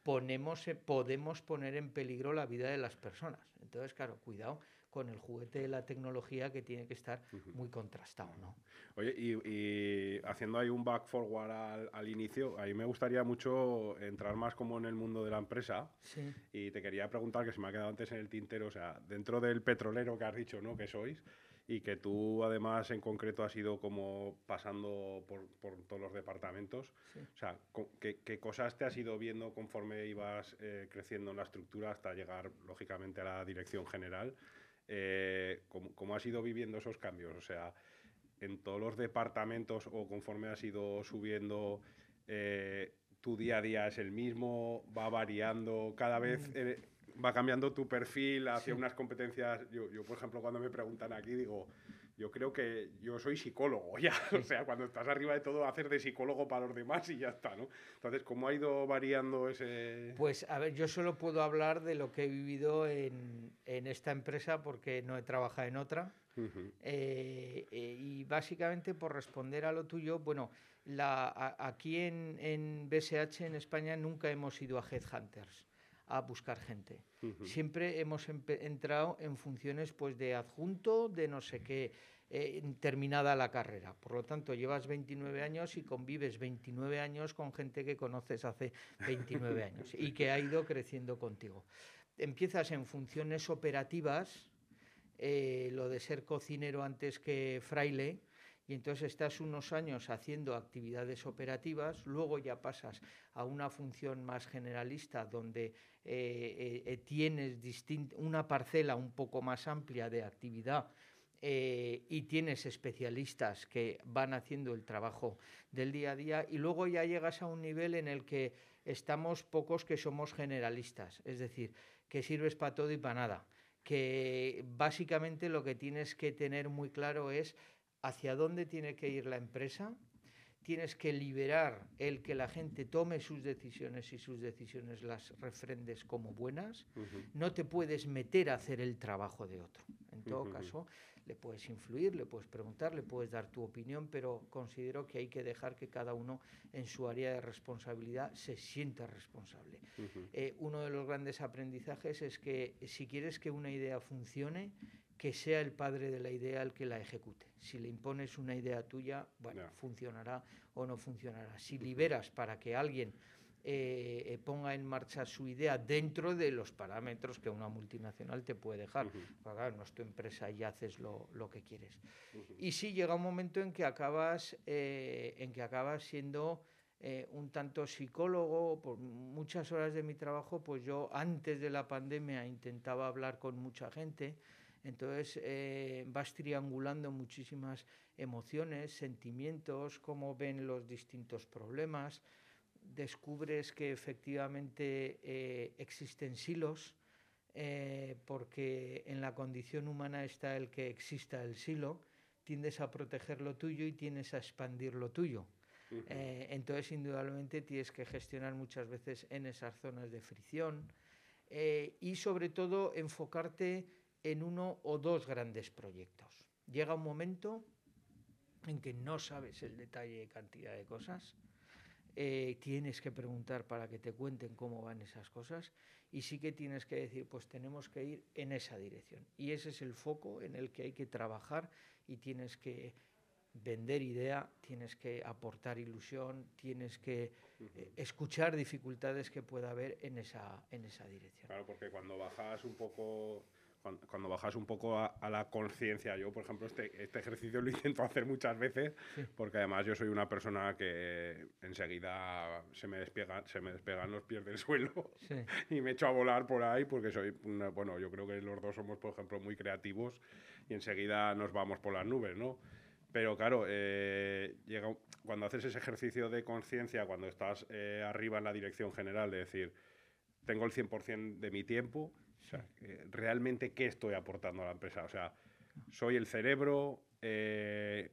ponemos, podemos poner en peligro la vida de las personas. Entonces, claro, cuidado con el juguete de la tecnología que tiene que estar muy contrastado, ¿no? Oye, y, haciendo ahí un back forward al, al, inicio, ahí me gustaría mucho entrar más como en el mundo de la empresa. Sí. Y te quería preguntar, que se me ha quedado antes en el tintero, o sea, dentro del petrolero que has dicho, ¿no? Que sois, y que tú además en concreto has ido como pasando por, por todos los departamentos. O sea, ¿qué, ¿qué, cosas te has ido viendo conforme ibas eh, creciendo en la estructura hasta llegar, lógicamente, a la dirección general? Eh, ¿cómo, has ido viviendo esos cambios? O sea, en todos los departamentos o conforme has ido subiendo, eh, tu día a día es el mismo, va variando, cada vez mm. va cambiando tu perfil hacia unas competencias. Yo, yo, por ejemplo, cuando me preguntan aquí, digo, yo creo que yo soy psicólogo (laughs) ya, o sea, cuando estás arriba de todo, hacer de psicólogo para los demás y ya está, ¿no? Entonces, ¿cómo ha ido variando ese...? Pues, a ver, yo solo puedo hablar de lo que he vivido en, en esta empresa porque no he trabajado en otra. Eh, eh, y básicamente, por responder a lo tuyo, bueno, la, aquí en, en BSH, en España, nunca hemos ido a Headhunters a buscar gente. Siempre hemos entrado en funciones pues, de adjunto, de no sé qué, eh, terminada la carrera. Por lo tanto, llevas 29 años y convives 29 años con gente que conoces hace 29 años y que ha ido creciendo contigo. Empiezas en funciones operativas, eh, lo de ser cocinero antes que fraile, y entonces estás unos años haciendo actividades operativas, luego ya pasas a una función más generalista donde eh, eh, tienes una parcela un poco más amplia de actividad eh, y tienes especialistas que van haciendo el trabajo del día a día y luego ya llegas a un nivel en el que estamos pocos que somos generalistas, es decir, que sirves para todo y para nada, que básicamente lo que tienes que tener muy claro es hacia dónde tiene que ir la empresa, tienes que liberar el que la gente tome sus decisiones y sus decisiones las refrendes como buenas, no te puedes meter a hacer el trabajo de otro. En todo caso, le puedes influir, le puedes preguntar, le puedes dar tu opinión, pero considero que hay que dejar que cada uno en su área de responsabilidad se sienta responsable. Eh, uno de los grandes aprendizajes es que si quieres que una idea funcione, que sea el padre de la idea el que la ejecute. Si le impones una idea tuya, bueno, funcionará o no funcionará. Si liberas para que alguien eh, eh, ponga en marcha su idea dentro de los parámetros que una multinacional te puede dejar. Uh no es tu empresa y haces lo, que quieres. Y sí llega un momento en que acabas, eh, en que acabas siendo un tanto psicólogo. Por muchas horas de mi trabajo, pues yo antes de la pandemia intentaba hablar con mucha gente entonces eh, vas triangulando muchísimas emociones, sentimientos, cómo ven los distintos problemas, descubres que efectivamente eh, existen silos, eh, porque en la condición humana está el que exista el silo, tiendes a proteger lo tuyo y tienes a expandir lo tuyo. entonces, indudablemente, tienes que gestionar muchas veces en esas zonas de fricción y, sobre todo, enfocarte en uno o dos grandes proyectos. Llega un momento en que no sabes el detalle y cantidad de cosas, eh, tienes que preguntar para que te cuenten cómo van esas cosas y sí que tienes que decir, pues tenemos que ir en esa dirección. Y ese es el foco en el que hay que trabajar y tienes que vender idea, tienes que aportar ilusión, tienes que eh, escuchar dificultades que pueda haber en esa, en esa dirección. Claro, porque cuando bajas un poco cuando, bajas un poco a, la conciencia, yo por ejemplo este, este, ejercicio lo (laughs) intento hacer muchas veces porque además yo soy una persona que enseguida se me, despega, se me despegan los pies del suelo (laughs) y me echo a volar por ahí porque soy, bueno, yo creo que los dos somos por ejemplo muy creativos y enseguida nos vamos por las nubes, ¿no? Pero claro, eh, llega, cuando haces ese ejercicio de conciencia, cuando estás eh, arriba en la dirección general, de decir, tengo el 100% de mi tiempo, o sea, realmente qué estoy aportando a la empresa. O sea, soy el cerebro, eh,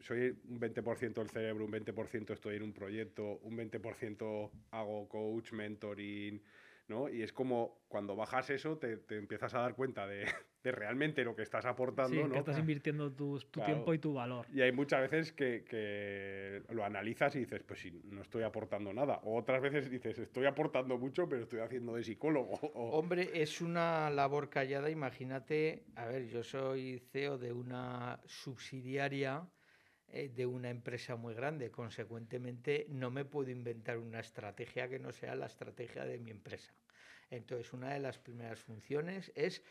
soy un 20% el cerebro, un 20% estoy en un proyecto, un 20% hago coach, mentoring, ¿no? Y es como cuando bajas eso te, te empiezas a dar cuenta de, (laughs) de realmente lo que estás aportando. Sí, que estás invirtiendo tu, tiempo y tu valor. Y hay muchas veces que, lo analizas y dices, pues sí, no estoy aportando nada. O otras veces dices, estoy aportando mucho, pero estoy haciendo de psicólogo. (laughs) Hombre, es una labor callada. Imagínate, a ver, yo soy CEO de una subsidiaria eh, de una empresa muy grande. Consecuentemente, no me puedo inventar una estrategia que no sea la estrategia de mi empresa. Entonces, una de las primeras funciones es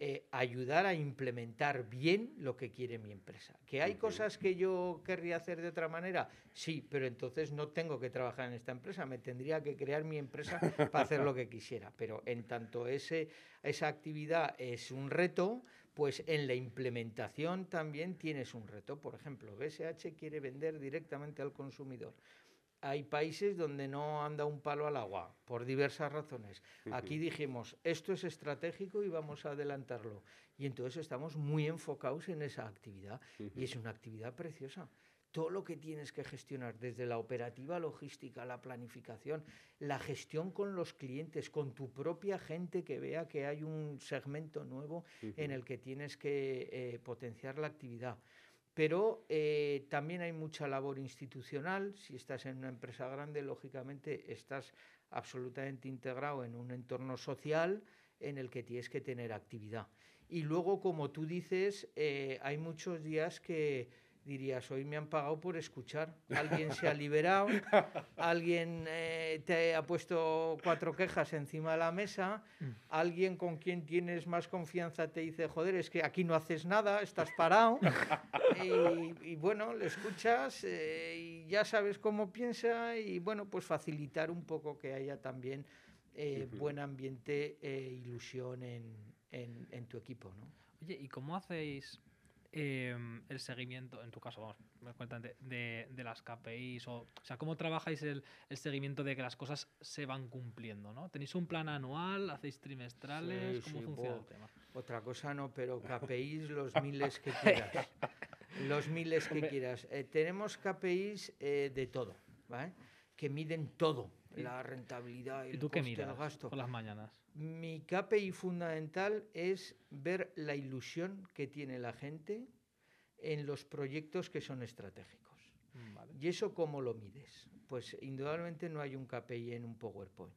eh, ayudar a implementar bien lo que quiere mi empresa. ¿Que hay cosas que yo querría hacer de otra manera? Sí, pero entonces no tengo que trabajar en esta empresa, me tendría que crear mi empresa para hacer lo que quisiera. Pero en tanto ese, esa actividad es un reto, pues en la implementación también tienes un reto. Por ejemplo, BSH quiere vender directamente al consumidor. Hay países donde no anda un palo al agua, por diversas razones. Aquí dijimos, esto es estratégico y vamos a adelantarlo. Y entonces estamos muy enfocados en esa actividad. Y es una actividad preciosa todo lo que tienes que gestionar, desde la operativa logística, la planificación, la gestión con los clientes, con tu propia gente que vea que hay un segmento nuevo en el que tienes que eh, potenciar la actividad. Pero eh, también hay mucha labor institucional. Si estás en una empresa grande, lógicamente estás absolutamente integrado en un entorno social en el que tienes que tener actividad. Y luego, como tú dices, eh, hay muchos días que dirías, hoy me han pagado por escuchar. Alguien se ha liberado, (laughs) alguien eh, te ha puesto cuatro quejas encima de la mesa, mm. alguien con quien tienes más confianza te dice, joder, es que aquí no haces nada, estás parado. (laughs) y, bueno, le escuchas eh, y ya sabes cómo piensa y bueno, pues facilitar un poco que haya también eh, buen ambiente e ilusión en, en, en tu equipo. ¿no? Oye, ¿y cómo hacéis Em, el seguimiento, en tu caso, vamos, me cuentan de, de, las KPIs, o, o sea, cómo trabajáis el, el, seguimiento de que las cosas se van cumpliendo, ¿no? ¿Tenéis un plan anual? ¿Hacéis trimestrales? ¿Cómo funciona el tema? Otra cosa no, pero (laughs) KPIs los miles que quieras. los miles que quieras. Eh, tenemos KPIs eh, de todo, ¿vale? Que miden todo, la rentabilidad, el ¿Y tú qué miras gasto. por las mañanas? Mi KPI fundamental es ver la ilusión que tiene la gente en los proyectos que son estratégicos. ¿Y eso cómo lo mides? Pues indudablemente no hay un KPI en un PowerPoint.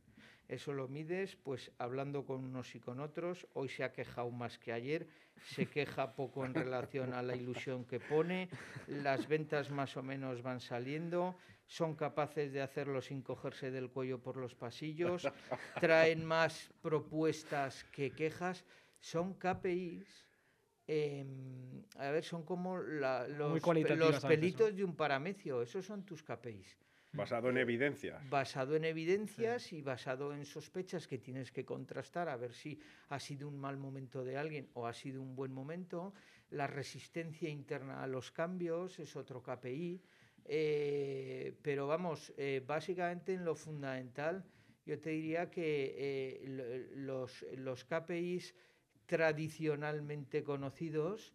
Eso lo mides pues hablando con unos y con otros. Hoy se ha quejado más que ayer, se queja poco en relación a la ilusión que pone, las ventas más o menos van saliendo, son capaces de hacerlo sin cogerse del cuello por los pasillos, traen (laughs) más propuestas que quejas, son KPIs. Em, a ver, son como los, pelitos de un paramecio, esos son tus KPIs. Basado en evidencias. Basado en evidencias y basado en sospechas que tienes que contrastar a ver si ha sido un mal momento de alguien o ha sido un buen momento. La resistencia interna a los cambios es otro KPI. Eh, pero vamos, eh, básicamente en lo fundamental, yo te diría que eh, los, los, KPIs tradicionalmente conocidos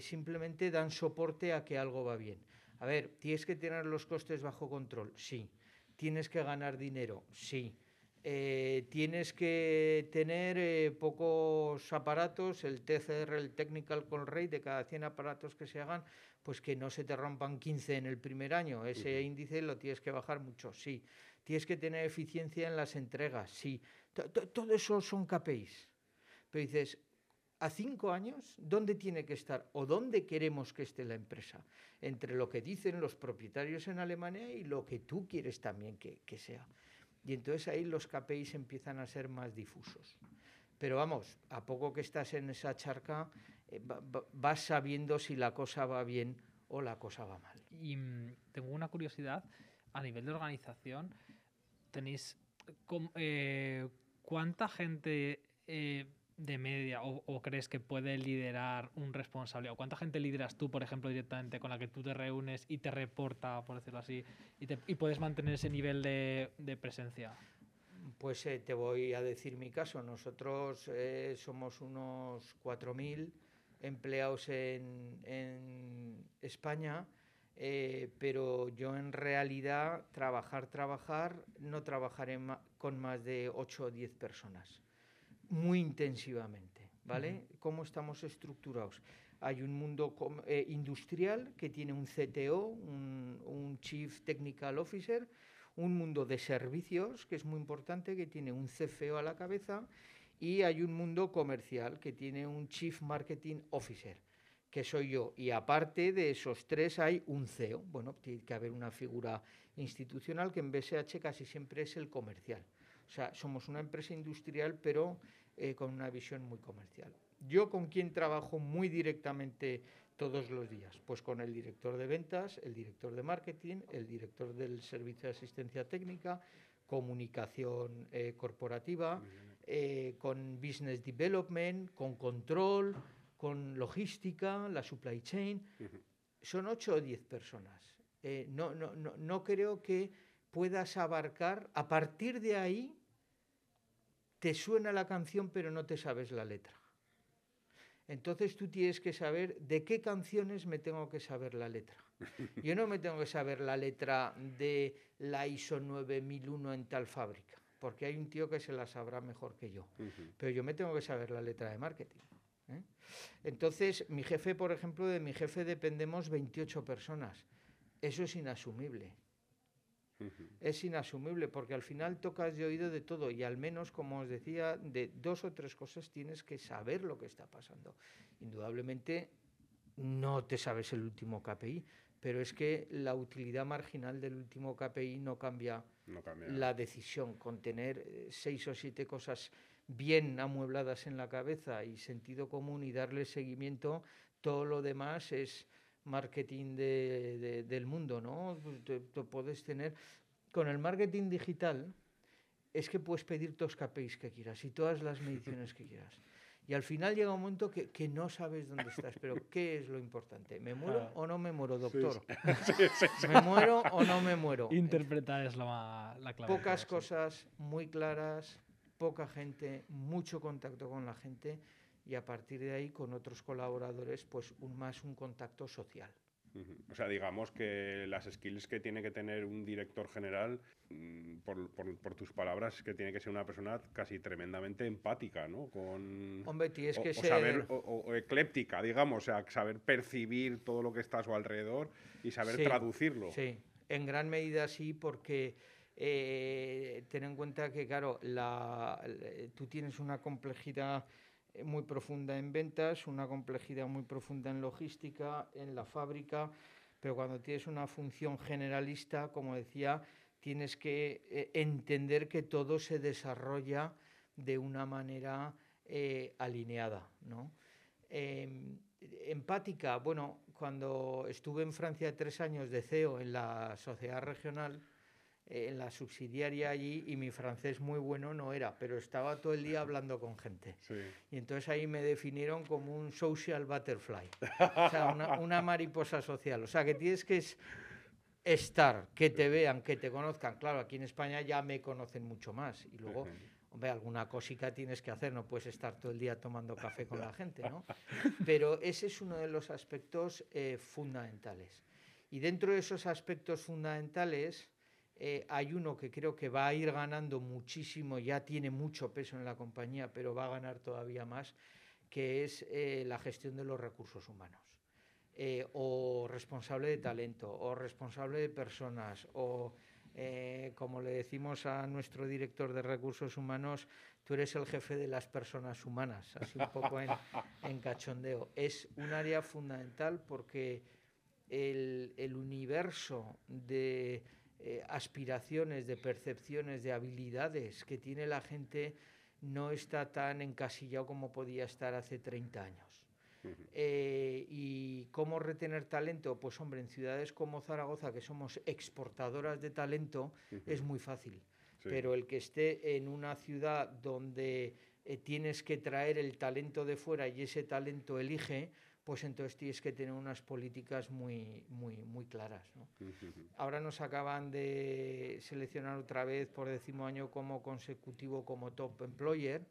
simplemente dan soporte a que algo va bien. A ver, ¿tienes que tener los costes bajo control? Sí. ¿Tienes que ganar dinero? Sí. Tienes que tener pocos aparatos, el TCR, el Technical Call Rate, de cada 100 aparatos que se hagan, pues que no se te rompan 15 en el primer año. Ese índice lo tienes que bajar mucho, sí. Tienes que tener eficiencia en las entregas, sí. Todo eso son KPIs. Pero dices, a cinco años, ¿dónde tiene que estar o dónde queremos que esté la empresa? Entre lo que dicen los propietarios en Alemania y lo que tú quieres también que, que sea. Y entonces ahí los KPIs empiezan a ser más difusos. Pero vamos, a poco que estás en esa charca, eh, vas sabiendo si la cosa va bien o la cosa va mal. Y mm, tengo una curiosidad, a nivel de organización, tenéis eh, cuánta gente eh, de media o, crees que puede liderar un responsable o cuánta gente lideras tú, por ejemplo, directamente con la que tú te reúnes y te reporta, por decirlo así, y, puedes mantener ese nivel de, presencia. Pues te voy a decir mi caso. Nosotros somos unos 4.000 empleados en, España, eh, pero yo en realidad trabajar, trabajar, no trabajaré con más de 8 o 10 personas, muy intensivamente, ¿vale? ¿Cómo estamos estructurados? Hay un mundo eh, industrial que tiene un CTO, un Chief Technical Officer, un mundo de servicios, que es muy importante, que tiene un CFO a la cabeza, y hay un mundo comercial que tiene un Chief Marketing Officer, que soy yo. Y aparte de esos tres hay un CEO. Bueno, tiene que haber una figura institucional que en BSH casi siempre es el comercial. O sea, somos una empresa industrial, pero eh, con una visión muy comercial. Yo con quién trabajo muy directamente todos los días, pues con el director de ventas, el director de marketing, el director del servicio de asistencia técnica, comunicación eh, corporativa, eh, con business development, con control, con logística, la supply chain. Son ocho o diez personas. Eh, no, no, no, no creo que puedas abarcar, a partir de ahí, te suena la canción pero no te sabes la letra. Entonces tú tienes que saber de qué canciones me tengo que saber la letra. (laughs) Yo no me tengo que saber la letra de la ISO 9001 en tal fábrica, porque hay un tío que se la sabrá mejor que yo. Pero yo me tengo que saber la letra de marketing. ¿eh? Entonces, mi jefe, por ejemplo, de mi jefe dependemos 28 personas. Eso es inasumible. Es inasumible porque al final tocas de oído de todo y al menos, como os decía, de dos o tres cosas tienes que saber lo que está pasando. Indudablemente no te sabes el último KPI, pero es que la utilidad marginal del último KPI no cambia, la decisión. Con tener eh, seis o siete cosas bien amuebladas en la cabeza y sentido común y darle seguimiento, todo lo demás es marketing del mundo, ¿no? Te, puedes tener... Con el marketing digital es que puedes pedir todos los KPIs que quieras y todas las mediciones que quieras. Y al final llega un momento que, que, no sabes dónde estás, pero ¿qué es lo importante? ¿Me muero ah. o no me muero, doctor? (laughs) ¿Me muero o no me muero? Interpretar es la, la clave. Pocas cosas muy claras, poca gente, mucho contacto con la gente y a partir de ahí con otros colaboradores, pues un, más un contacto social. O sea, digamos que las skills que tiene que tener un director general, mm, por, por, tus palabras, que tiene que ser una persona casi tremendamente empática, ¿no? Con, Hombre, tienes que ser... Saber, o, ecléptica, digamos, o sea, saber percibir todo lo que está a su alrededor y saber traducirlo. Sí, en gran medida sí, porque eh, ten en cuenta que, claro, la, tú tienes una complejidad eh, muy profunda en ventas, una complejidad muy profunda en logística, en la fábrica, pero cuando tienes una función generalista, como decía, tienes que eh, entender que todo se desarrolla de una manera eh, alineada. ¿no? Em, empática, bueno, cuando estuve en Francia tres años de CEO en la sociedad regional, en la subsidiaria allí y mi francés muy bueno no era, pero estaba todo el día hablando con gente. Y entonces ahí me definieron como un social butterfly, o sea, una, (laughs) mariposa social. O sea, que tienes que estar, que te vean, que te conozcan. Claro, aquí en España ya me conocen mucho más y luego... Hombre, alguna cosica tienes que hacer, no puedes estar todo el día tomando café con la (laughs) gente, ¿no? Pero ese es uno de los aspectos eh, fundamentales. Y dentro de esos aspectos fundamentales, eh, hay uno que creo que va a ir ganando muchísimo, ya tiene mucho peso en la compañía, pero va a ganar todavía más, que es eh, la gestión de los recursos humanos. Eh, o responsable de talento, o responsable de personas, o como le decimos a nuestro director de recursos humanos, tú eres el jefe de las personas humanas, así un poco en, (laughs) en cachondeo. Es un área fundamental porque el, el universo de eh, aspiraciones, de percepciones, de habilidades que tiene la gente no está tan encasillado como podía estar hace 30 años. Eh, ¿Y cómo retener talento? Pues hombre, en ciudades como Zaragoza, que somos exportadoras de talento, es muy fácil. Pero el que esté en una ciudad donde eh, tienes que traer el talento de fuera y ese talento elige, pues entonces tienes que tener unas políticas muy, muy, muy claras. Ahora nos acaban de seleccionar otra vez por décimo año como consecutivo como top employer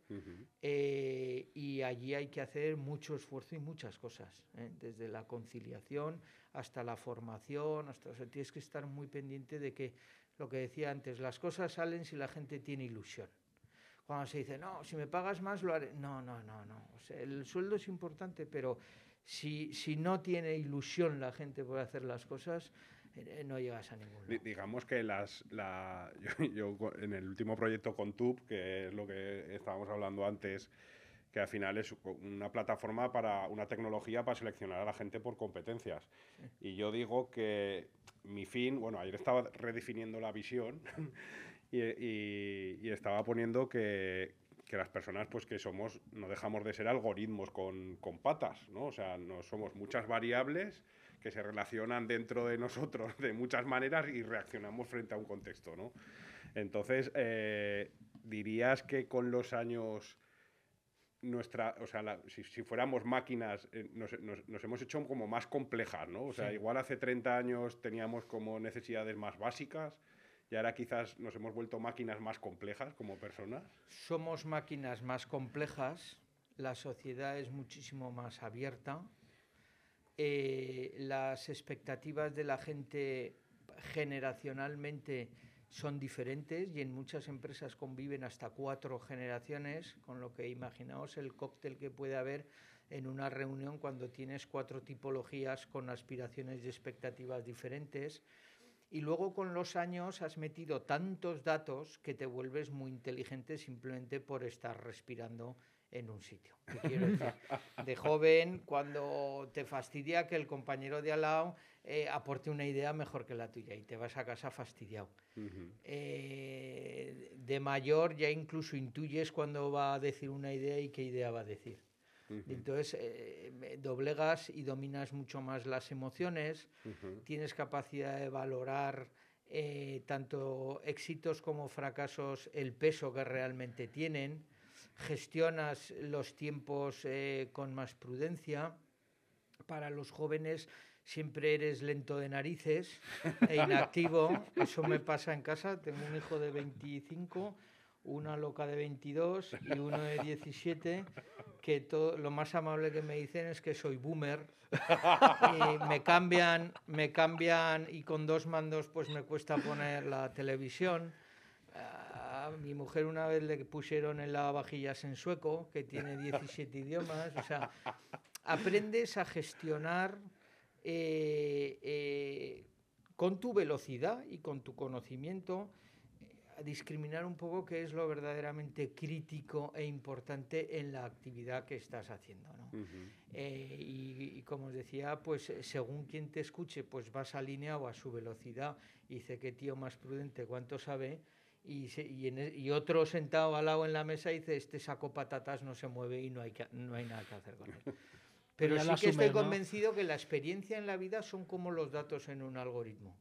eh, y allí hay que hacer mucho esfuerzo y muchas cosas, ¿eh? desde la conciliación hasta la formación, hasta tienes que estar muy pendiente de que lo que decía antes, las cosas salen si la gente tiene ilusión cuando se dice, no, si me pagas más lo haré. No, no, no, no. el sueldo es importante, pero si, si no tiene ilusión la gente por hacer las cosas, eh, no llegas a ningún lado. Digamos que las, la, (laughs) yo, en el último proyecto con Tube, que es lo que estábamos hablando antes, que al final es una plataforma para una tecnología para seleccionar a la gente por competencias. Y yo digo que mi fin, bueno, ayer estaba redefiniendo la visión (laughs) y, y, estaba poniendo que, que las personas pues que somos, no dejamos de ser algoritmos con, con, patas, ¿no? O sea, no somos muchas variables que se relacionan dentro de nosotros de muchas maneras y reaccionamos frente a un contexto, ¿no? Entonces, eh, dirías que con los años nuestra, o sea, si, fuéramos máquinas, eh, nos, nos, hemos hecho como más complejas, ¿no? O sea, igual hace 30 años teníamos como necesidades más básicas y ahora quizás nos hemos vuelto máquinas más complejas como personas. Somos máquinas más complejas, la sociedad es muchísimo más abierta, eh, las expectativas de la gente generacionalmente son diferentes y en muchas empresas conviven hasta cuatro generaciones, con lo que imaginaos el cóctel que puede haber en una reunión cuando tienes cuatro tipologías con aspiraciones y expectativas diferentes. Y luego con los años has metido tantos datos que te vuelves muy inteligente simplemente por estar respirando en un sitio. quiero decir? De joven, cuando te fastidia que el compañero de al lado eh, aporte una idea mejor que la tuya y te vas a casa fastidiado. Eh, de mayor ya incluso intuyes cuando va a decir una idea y qué idea va a decir. Entonces, eh, doblegas y dominas mucho más las emociones, tienes capacidad de valorar tanto éxitos como fracasos, el peso que realmente tienen, gestionas los tiempos con más prudencia. Para los jóvenes siempre eres lento de narices e (laughs) inactivo. Eso me pasa en casa. Tengo un hijo de 25, una loca de 22 y uno de 17 que todo, lo más amable que me dicen es que soy boomer (laughs) y me cambian, me cambian y con dos mandos pues me cuesta poner la televisión. A mi mujer una vez le pusieron el lavavajillas en sueco, que tiene 17 idiomas. O sea, aprendes a gestionar eh, eh, con tu velocidad y con tu conocimiento, discriminar un poco qué es lo verdaderamente crítico e importante en la actividad que estás haciendo. y, como os decía, pues según quien te escuche, pues vas alineado a su velocidad y dice qué tío más prudente, cuánto sabe. Y, e, y, otro sentado al lado en la mesa dice, este saco patatas no se mueve y no hay, no hay nada que hacer con él. (laughs) Pero sí que estoy convencido que la experiencia en la vida son como los datos en un algoritmo.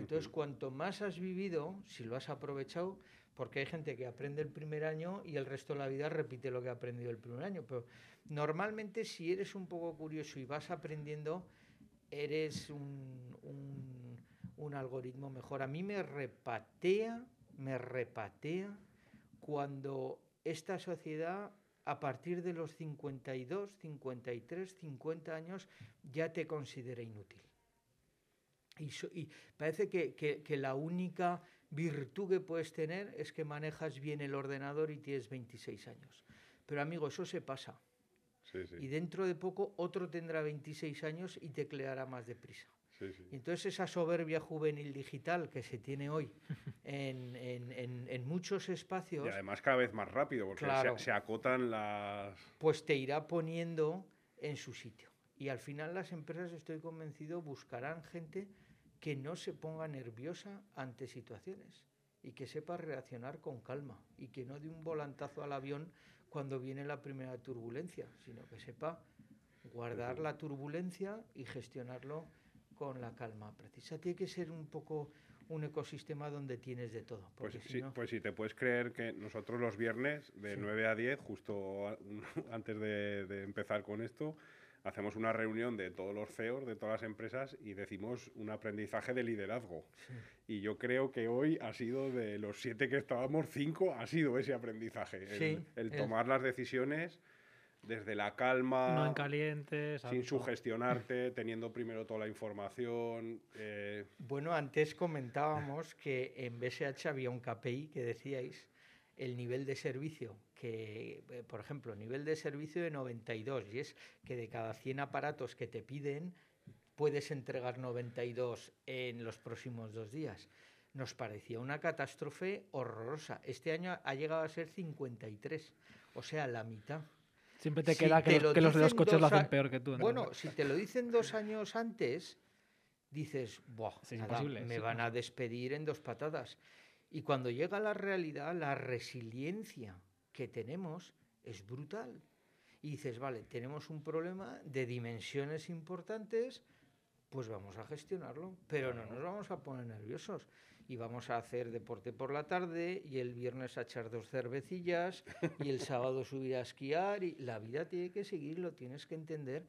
Entonces, cuanto más has vivido, si lo has aprovechado, porque hay gente que aprende el primer año y el resto de la vida repite lo que ha aprendido el primer año, pero normalmente si eres un poco curioso y vas aprendiendo, eres un, un algoritmo mejor. A mí me repatea, me repatea cuando esta sociedad a partir de los 52, 53, 50 años ya te considera inútil. Y, parece que, la única virtud que puedes tener es que manejas bien el ordenador y tienes 26 años. Pero amigo, eso se pasa. Y dentro de poco otro tendrá 26 años y tecleará más deprisa. Y entonces esa soberbia juvenil digital que se tiene hoy (laughs) en, muchos espacios... Y además cada vez más rápido, porque se, acotan las... Pues te irá poniendo en su sitio. Y al final las empresas, estoy convencido, buscarán gente que no se ponga nerviosa ante situaciones y que sepa reaccionar con calma y que no dé un volantazo al avión cuando viene la primera turbulencia, sino que sepa guardar la turbulencia y gestionarlo con la calma precisa. Tiene que ser un poco un ecosistema donde tienes de todo. Pues sí, pues sí, te puedes creer que nosotros los viernes de 9 a 10, justo (laughs) antes de, empezar con esto, hacemos una reunión de todos los CEOs de todas las empresas y decimos un aprendizaje de liderazgo. Y yo creo que hoy ha sido de los siete que estábamos, cinco ha sido ese aprendizaje. el, tomar las decisiones desde la calma, no en caliente, sin sugestionarte, (laughs) teniendo primero toda la información. Eh. Bueno, antes comentábamos que en BSH había un KPI que decíais el nivel de servicio, que eh, por ejemplo, nivel de servicio de 92, y es que de cada 100 aparatos que te piden, puedes entregar 92 en los próximos dos días. Nos parecía una catástrofe horrorosa. Este año ha llegado a ser 53, o sea, la mitad. Siempre te queda que, los, de los coches lo hacen peor que tú. Bueno, si te lo dicen dos años antes, dices, Buah, me van a despedir en dos patadas. Y cuando llega la realidad, la resiliencia que tenemos es brutal. Y dices, vale, tenemos un problema de dimensiones importantes, pues vamos a gestionarlo, pero no nos vamos a poner nerviosos. Y vamos a hacer deporte por la tarde y el viernes a echar dos cervecillas y el sábado subir a esquiar y la vida tiene que seguir, lo tienes que entender.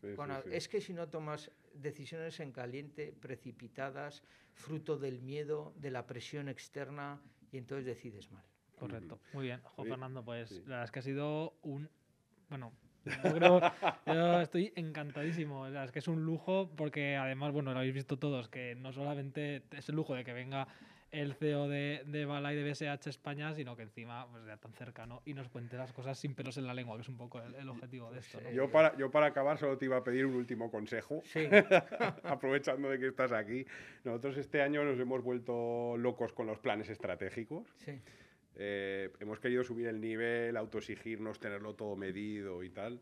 Sí, Con sí, a- sí. Es que si no tomas decisiones en caliente, precipitadas, fruto del miedo, de la presión externa, y entonces decides mal. Correcto. Muy bien. Jo, Fernando, pues sí. la verdad es que ha sido un. Bueno, yo creo. yo estoy encantadísimo. O sea, es que es un lujo porque además, bueno, lo habéis visto todos, que no solamente es el lujo de que venga el CEO de, de Bala y de BSH España, sino que encima, pues ya tan cercano y nos cuente las cosas sin pelos en la lengua, que es un poco el, el objetivo de esto. ¿no? Yo para, yo para acabar solo te iba a pedir un último consejo. Sí, (laughs) aprovechando de que estás aquí. Nosotros este año nos hemos vuelto locos con los planes estratégicos. sí. Eh, hemos querido subir el nivel, autoexigirnos, tenerlo todo medido y tal.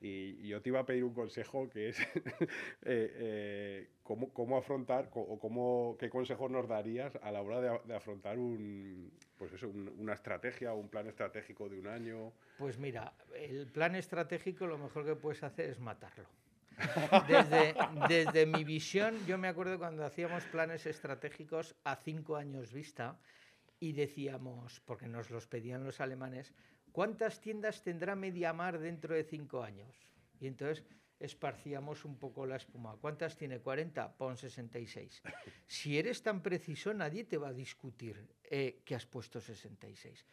Y, y yo te iba a pedir un consejo que es (laughs) eh, eh, cómo, cómo afrontar o cómo, qué consejos nos darías a la hora de, de afrontar un, pues eso, un- una estrategia o un plan estratégico de un año. Pues mira, el plan estratégico lo mejor que puedes hacer es matarlo. (laughs) Desde, desde mi visión, yo me acuerdo cuando hacíamos planes estratégicos a cinco años vista y decíamos, porque nos los pedían los alemanes, ¿cuántas tiendas tendrá Mediamar dentro de cinco años? Y entonces esparcíamos un poco la espuma. ¿Cuántas tiene? 40, pon 66. (laughs) Si eres tan preciso, nadie te va a discutir eh, que has puesto 66.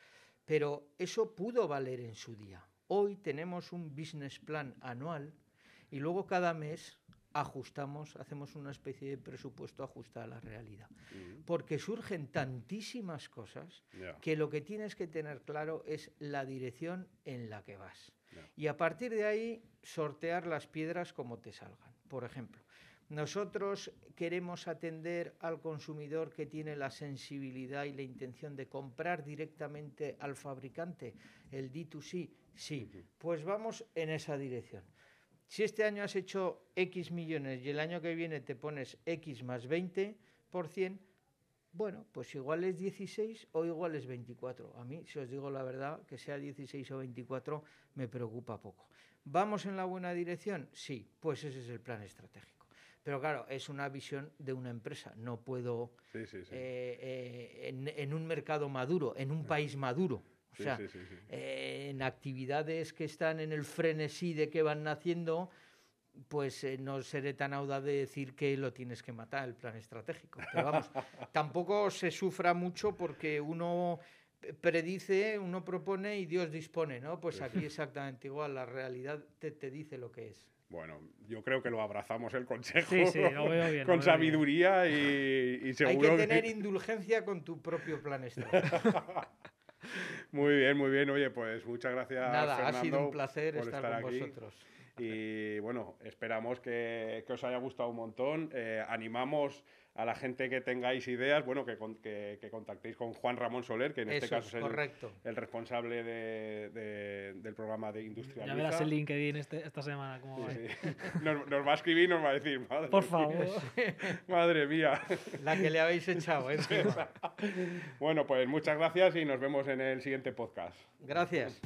Pero eso pudo valer en su día. Hoy tenemos un business plan anual y luego cada mes ajustamos, hacemos una especie de presupuesto ajustado a la realidad. Porque surgen tantísimas cosas que lo que tienes que tener claro es la dirección en la que vas. Y a partir de ahí sortear las piedras como te salgan. Por ejemplo, nosotros queremos atender al consumidor que tiene la sensibilidad y la intención de comprar directamente al fabricante, el D2C. Sí, pues vamos en esa dirección. Si este año has hecho X millones y el año que viene te pones X más 20%, bueno, pues igual es 16 o igual es 24. A mí, si os digo la verdad, que sea 16 o 24 me preocupa poco. ¿Vamos en la buena dirección? Sí, pues ese es el plan estratégico. Pero claro, es una visión de una empresa. No puedo, Sí, sí, sí. eh, eh, en, en un mercado maduro, en un país maduro. O Sí, sea, sí, sí, sí. eh, en actividades que están en el frenesí de que van naciendo, pues eh, no seré tan audaz de decir que lo tienes que matar, el plan estratégico. Pero vamos, (laughs) tampoco se sufra mucho porque uno predice, uno propone y Dios dispone, ¿no? Pues aquí exactamente igual, la realidad te, te dice lo que es. Bueno, yo creo que lo abrazamos el consejo Sí, sí, lo veo bien, (laughs) lo con veo bien. sabiduría y, y Hay seguro que tener indulgencia con tu propio plan (laughs) estratégico. Muy bien, muy bien. Oye, pues muchas gracias. Nada, ha sido Fernando, un placer estar, estar con aquí. vosotros. Y bueno, esperamos que, que os haya gustado un montón. Eh, animamos a la gente que tengáis ideas, bueno, que, con- que- que contactéis con Juan Ramón Soler, que en este caso es, el, correcto. el responsable de- de- del programa de Industrializa. Ya verás el LinkedIn este- esta semana. Cómo va. Sí, sí. (laughs) Nos, nos va a escribir y nos va a decir, madre, Por mía, favor. (laughs) madre mía. La que le habéis echado encima. (laughs) Bueno, pues muchas gracias y nos vemos en el siguiente podcast. Gracias.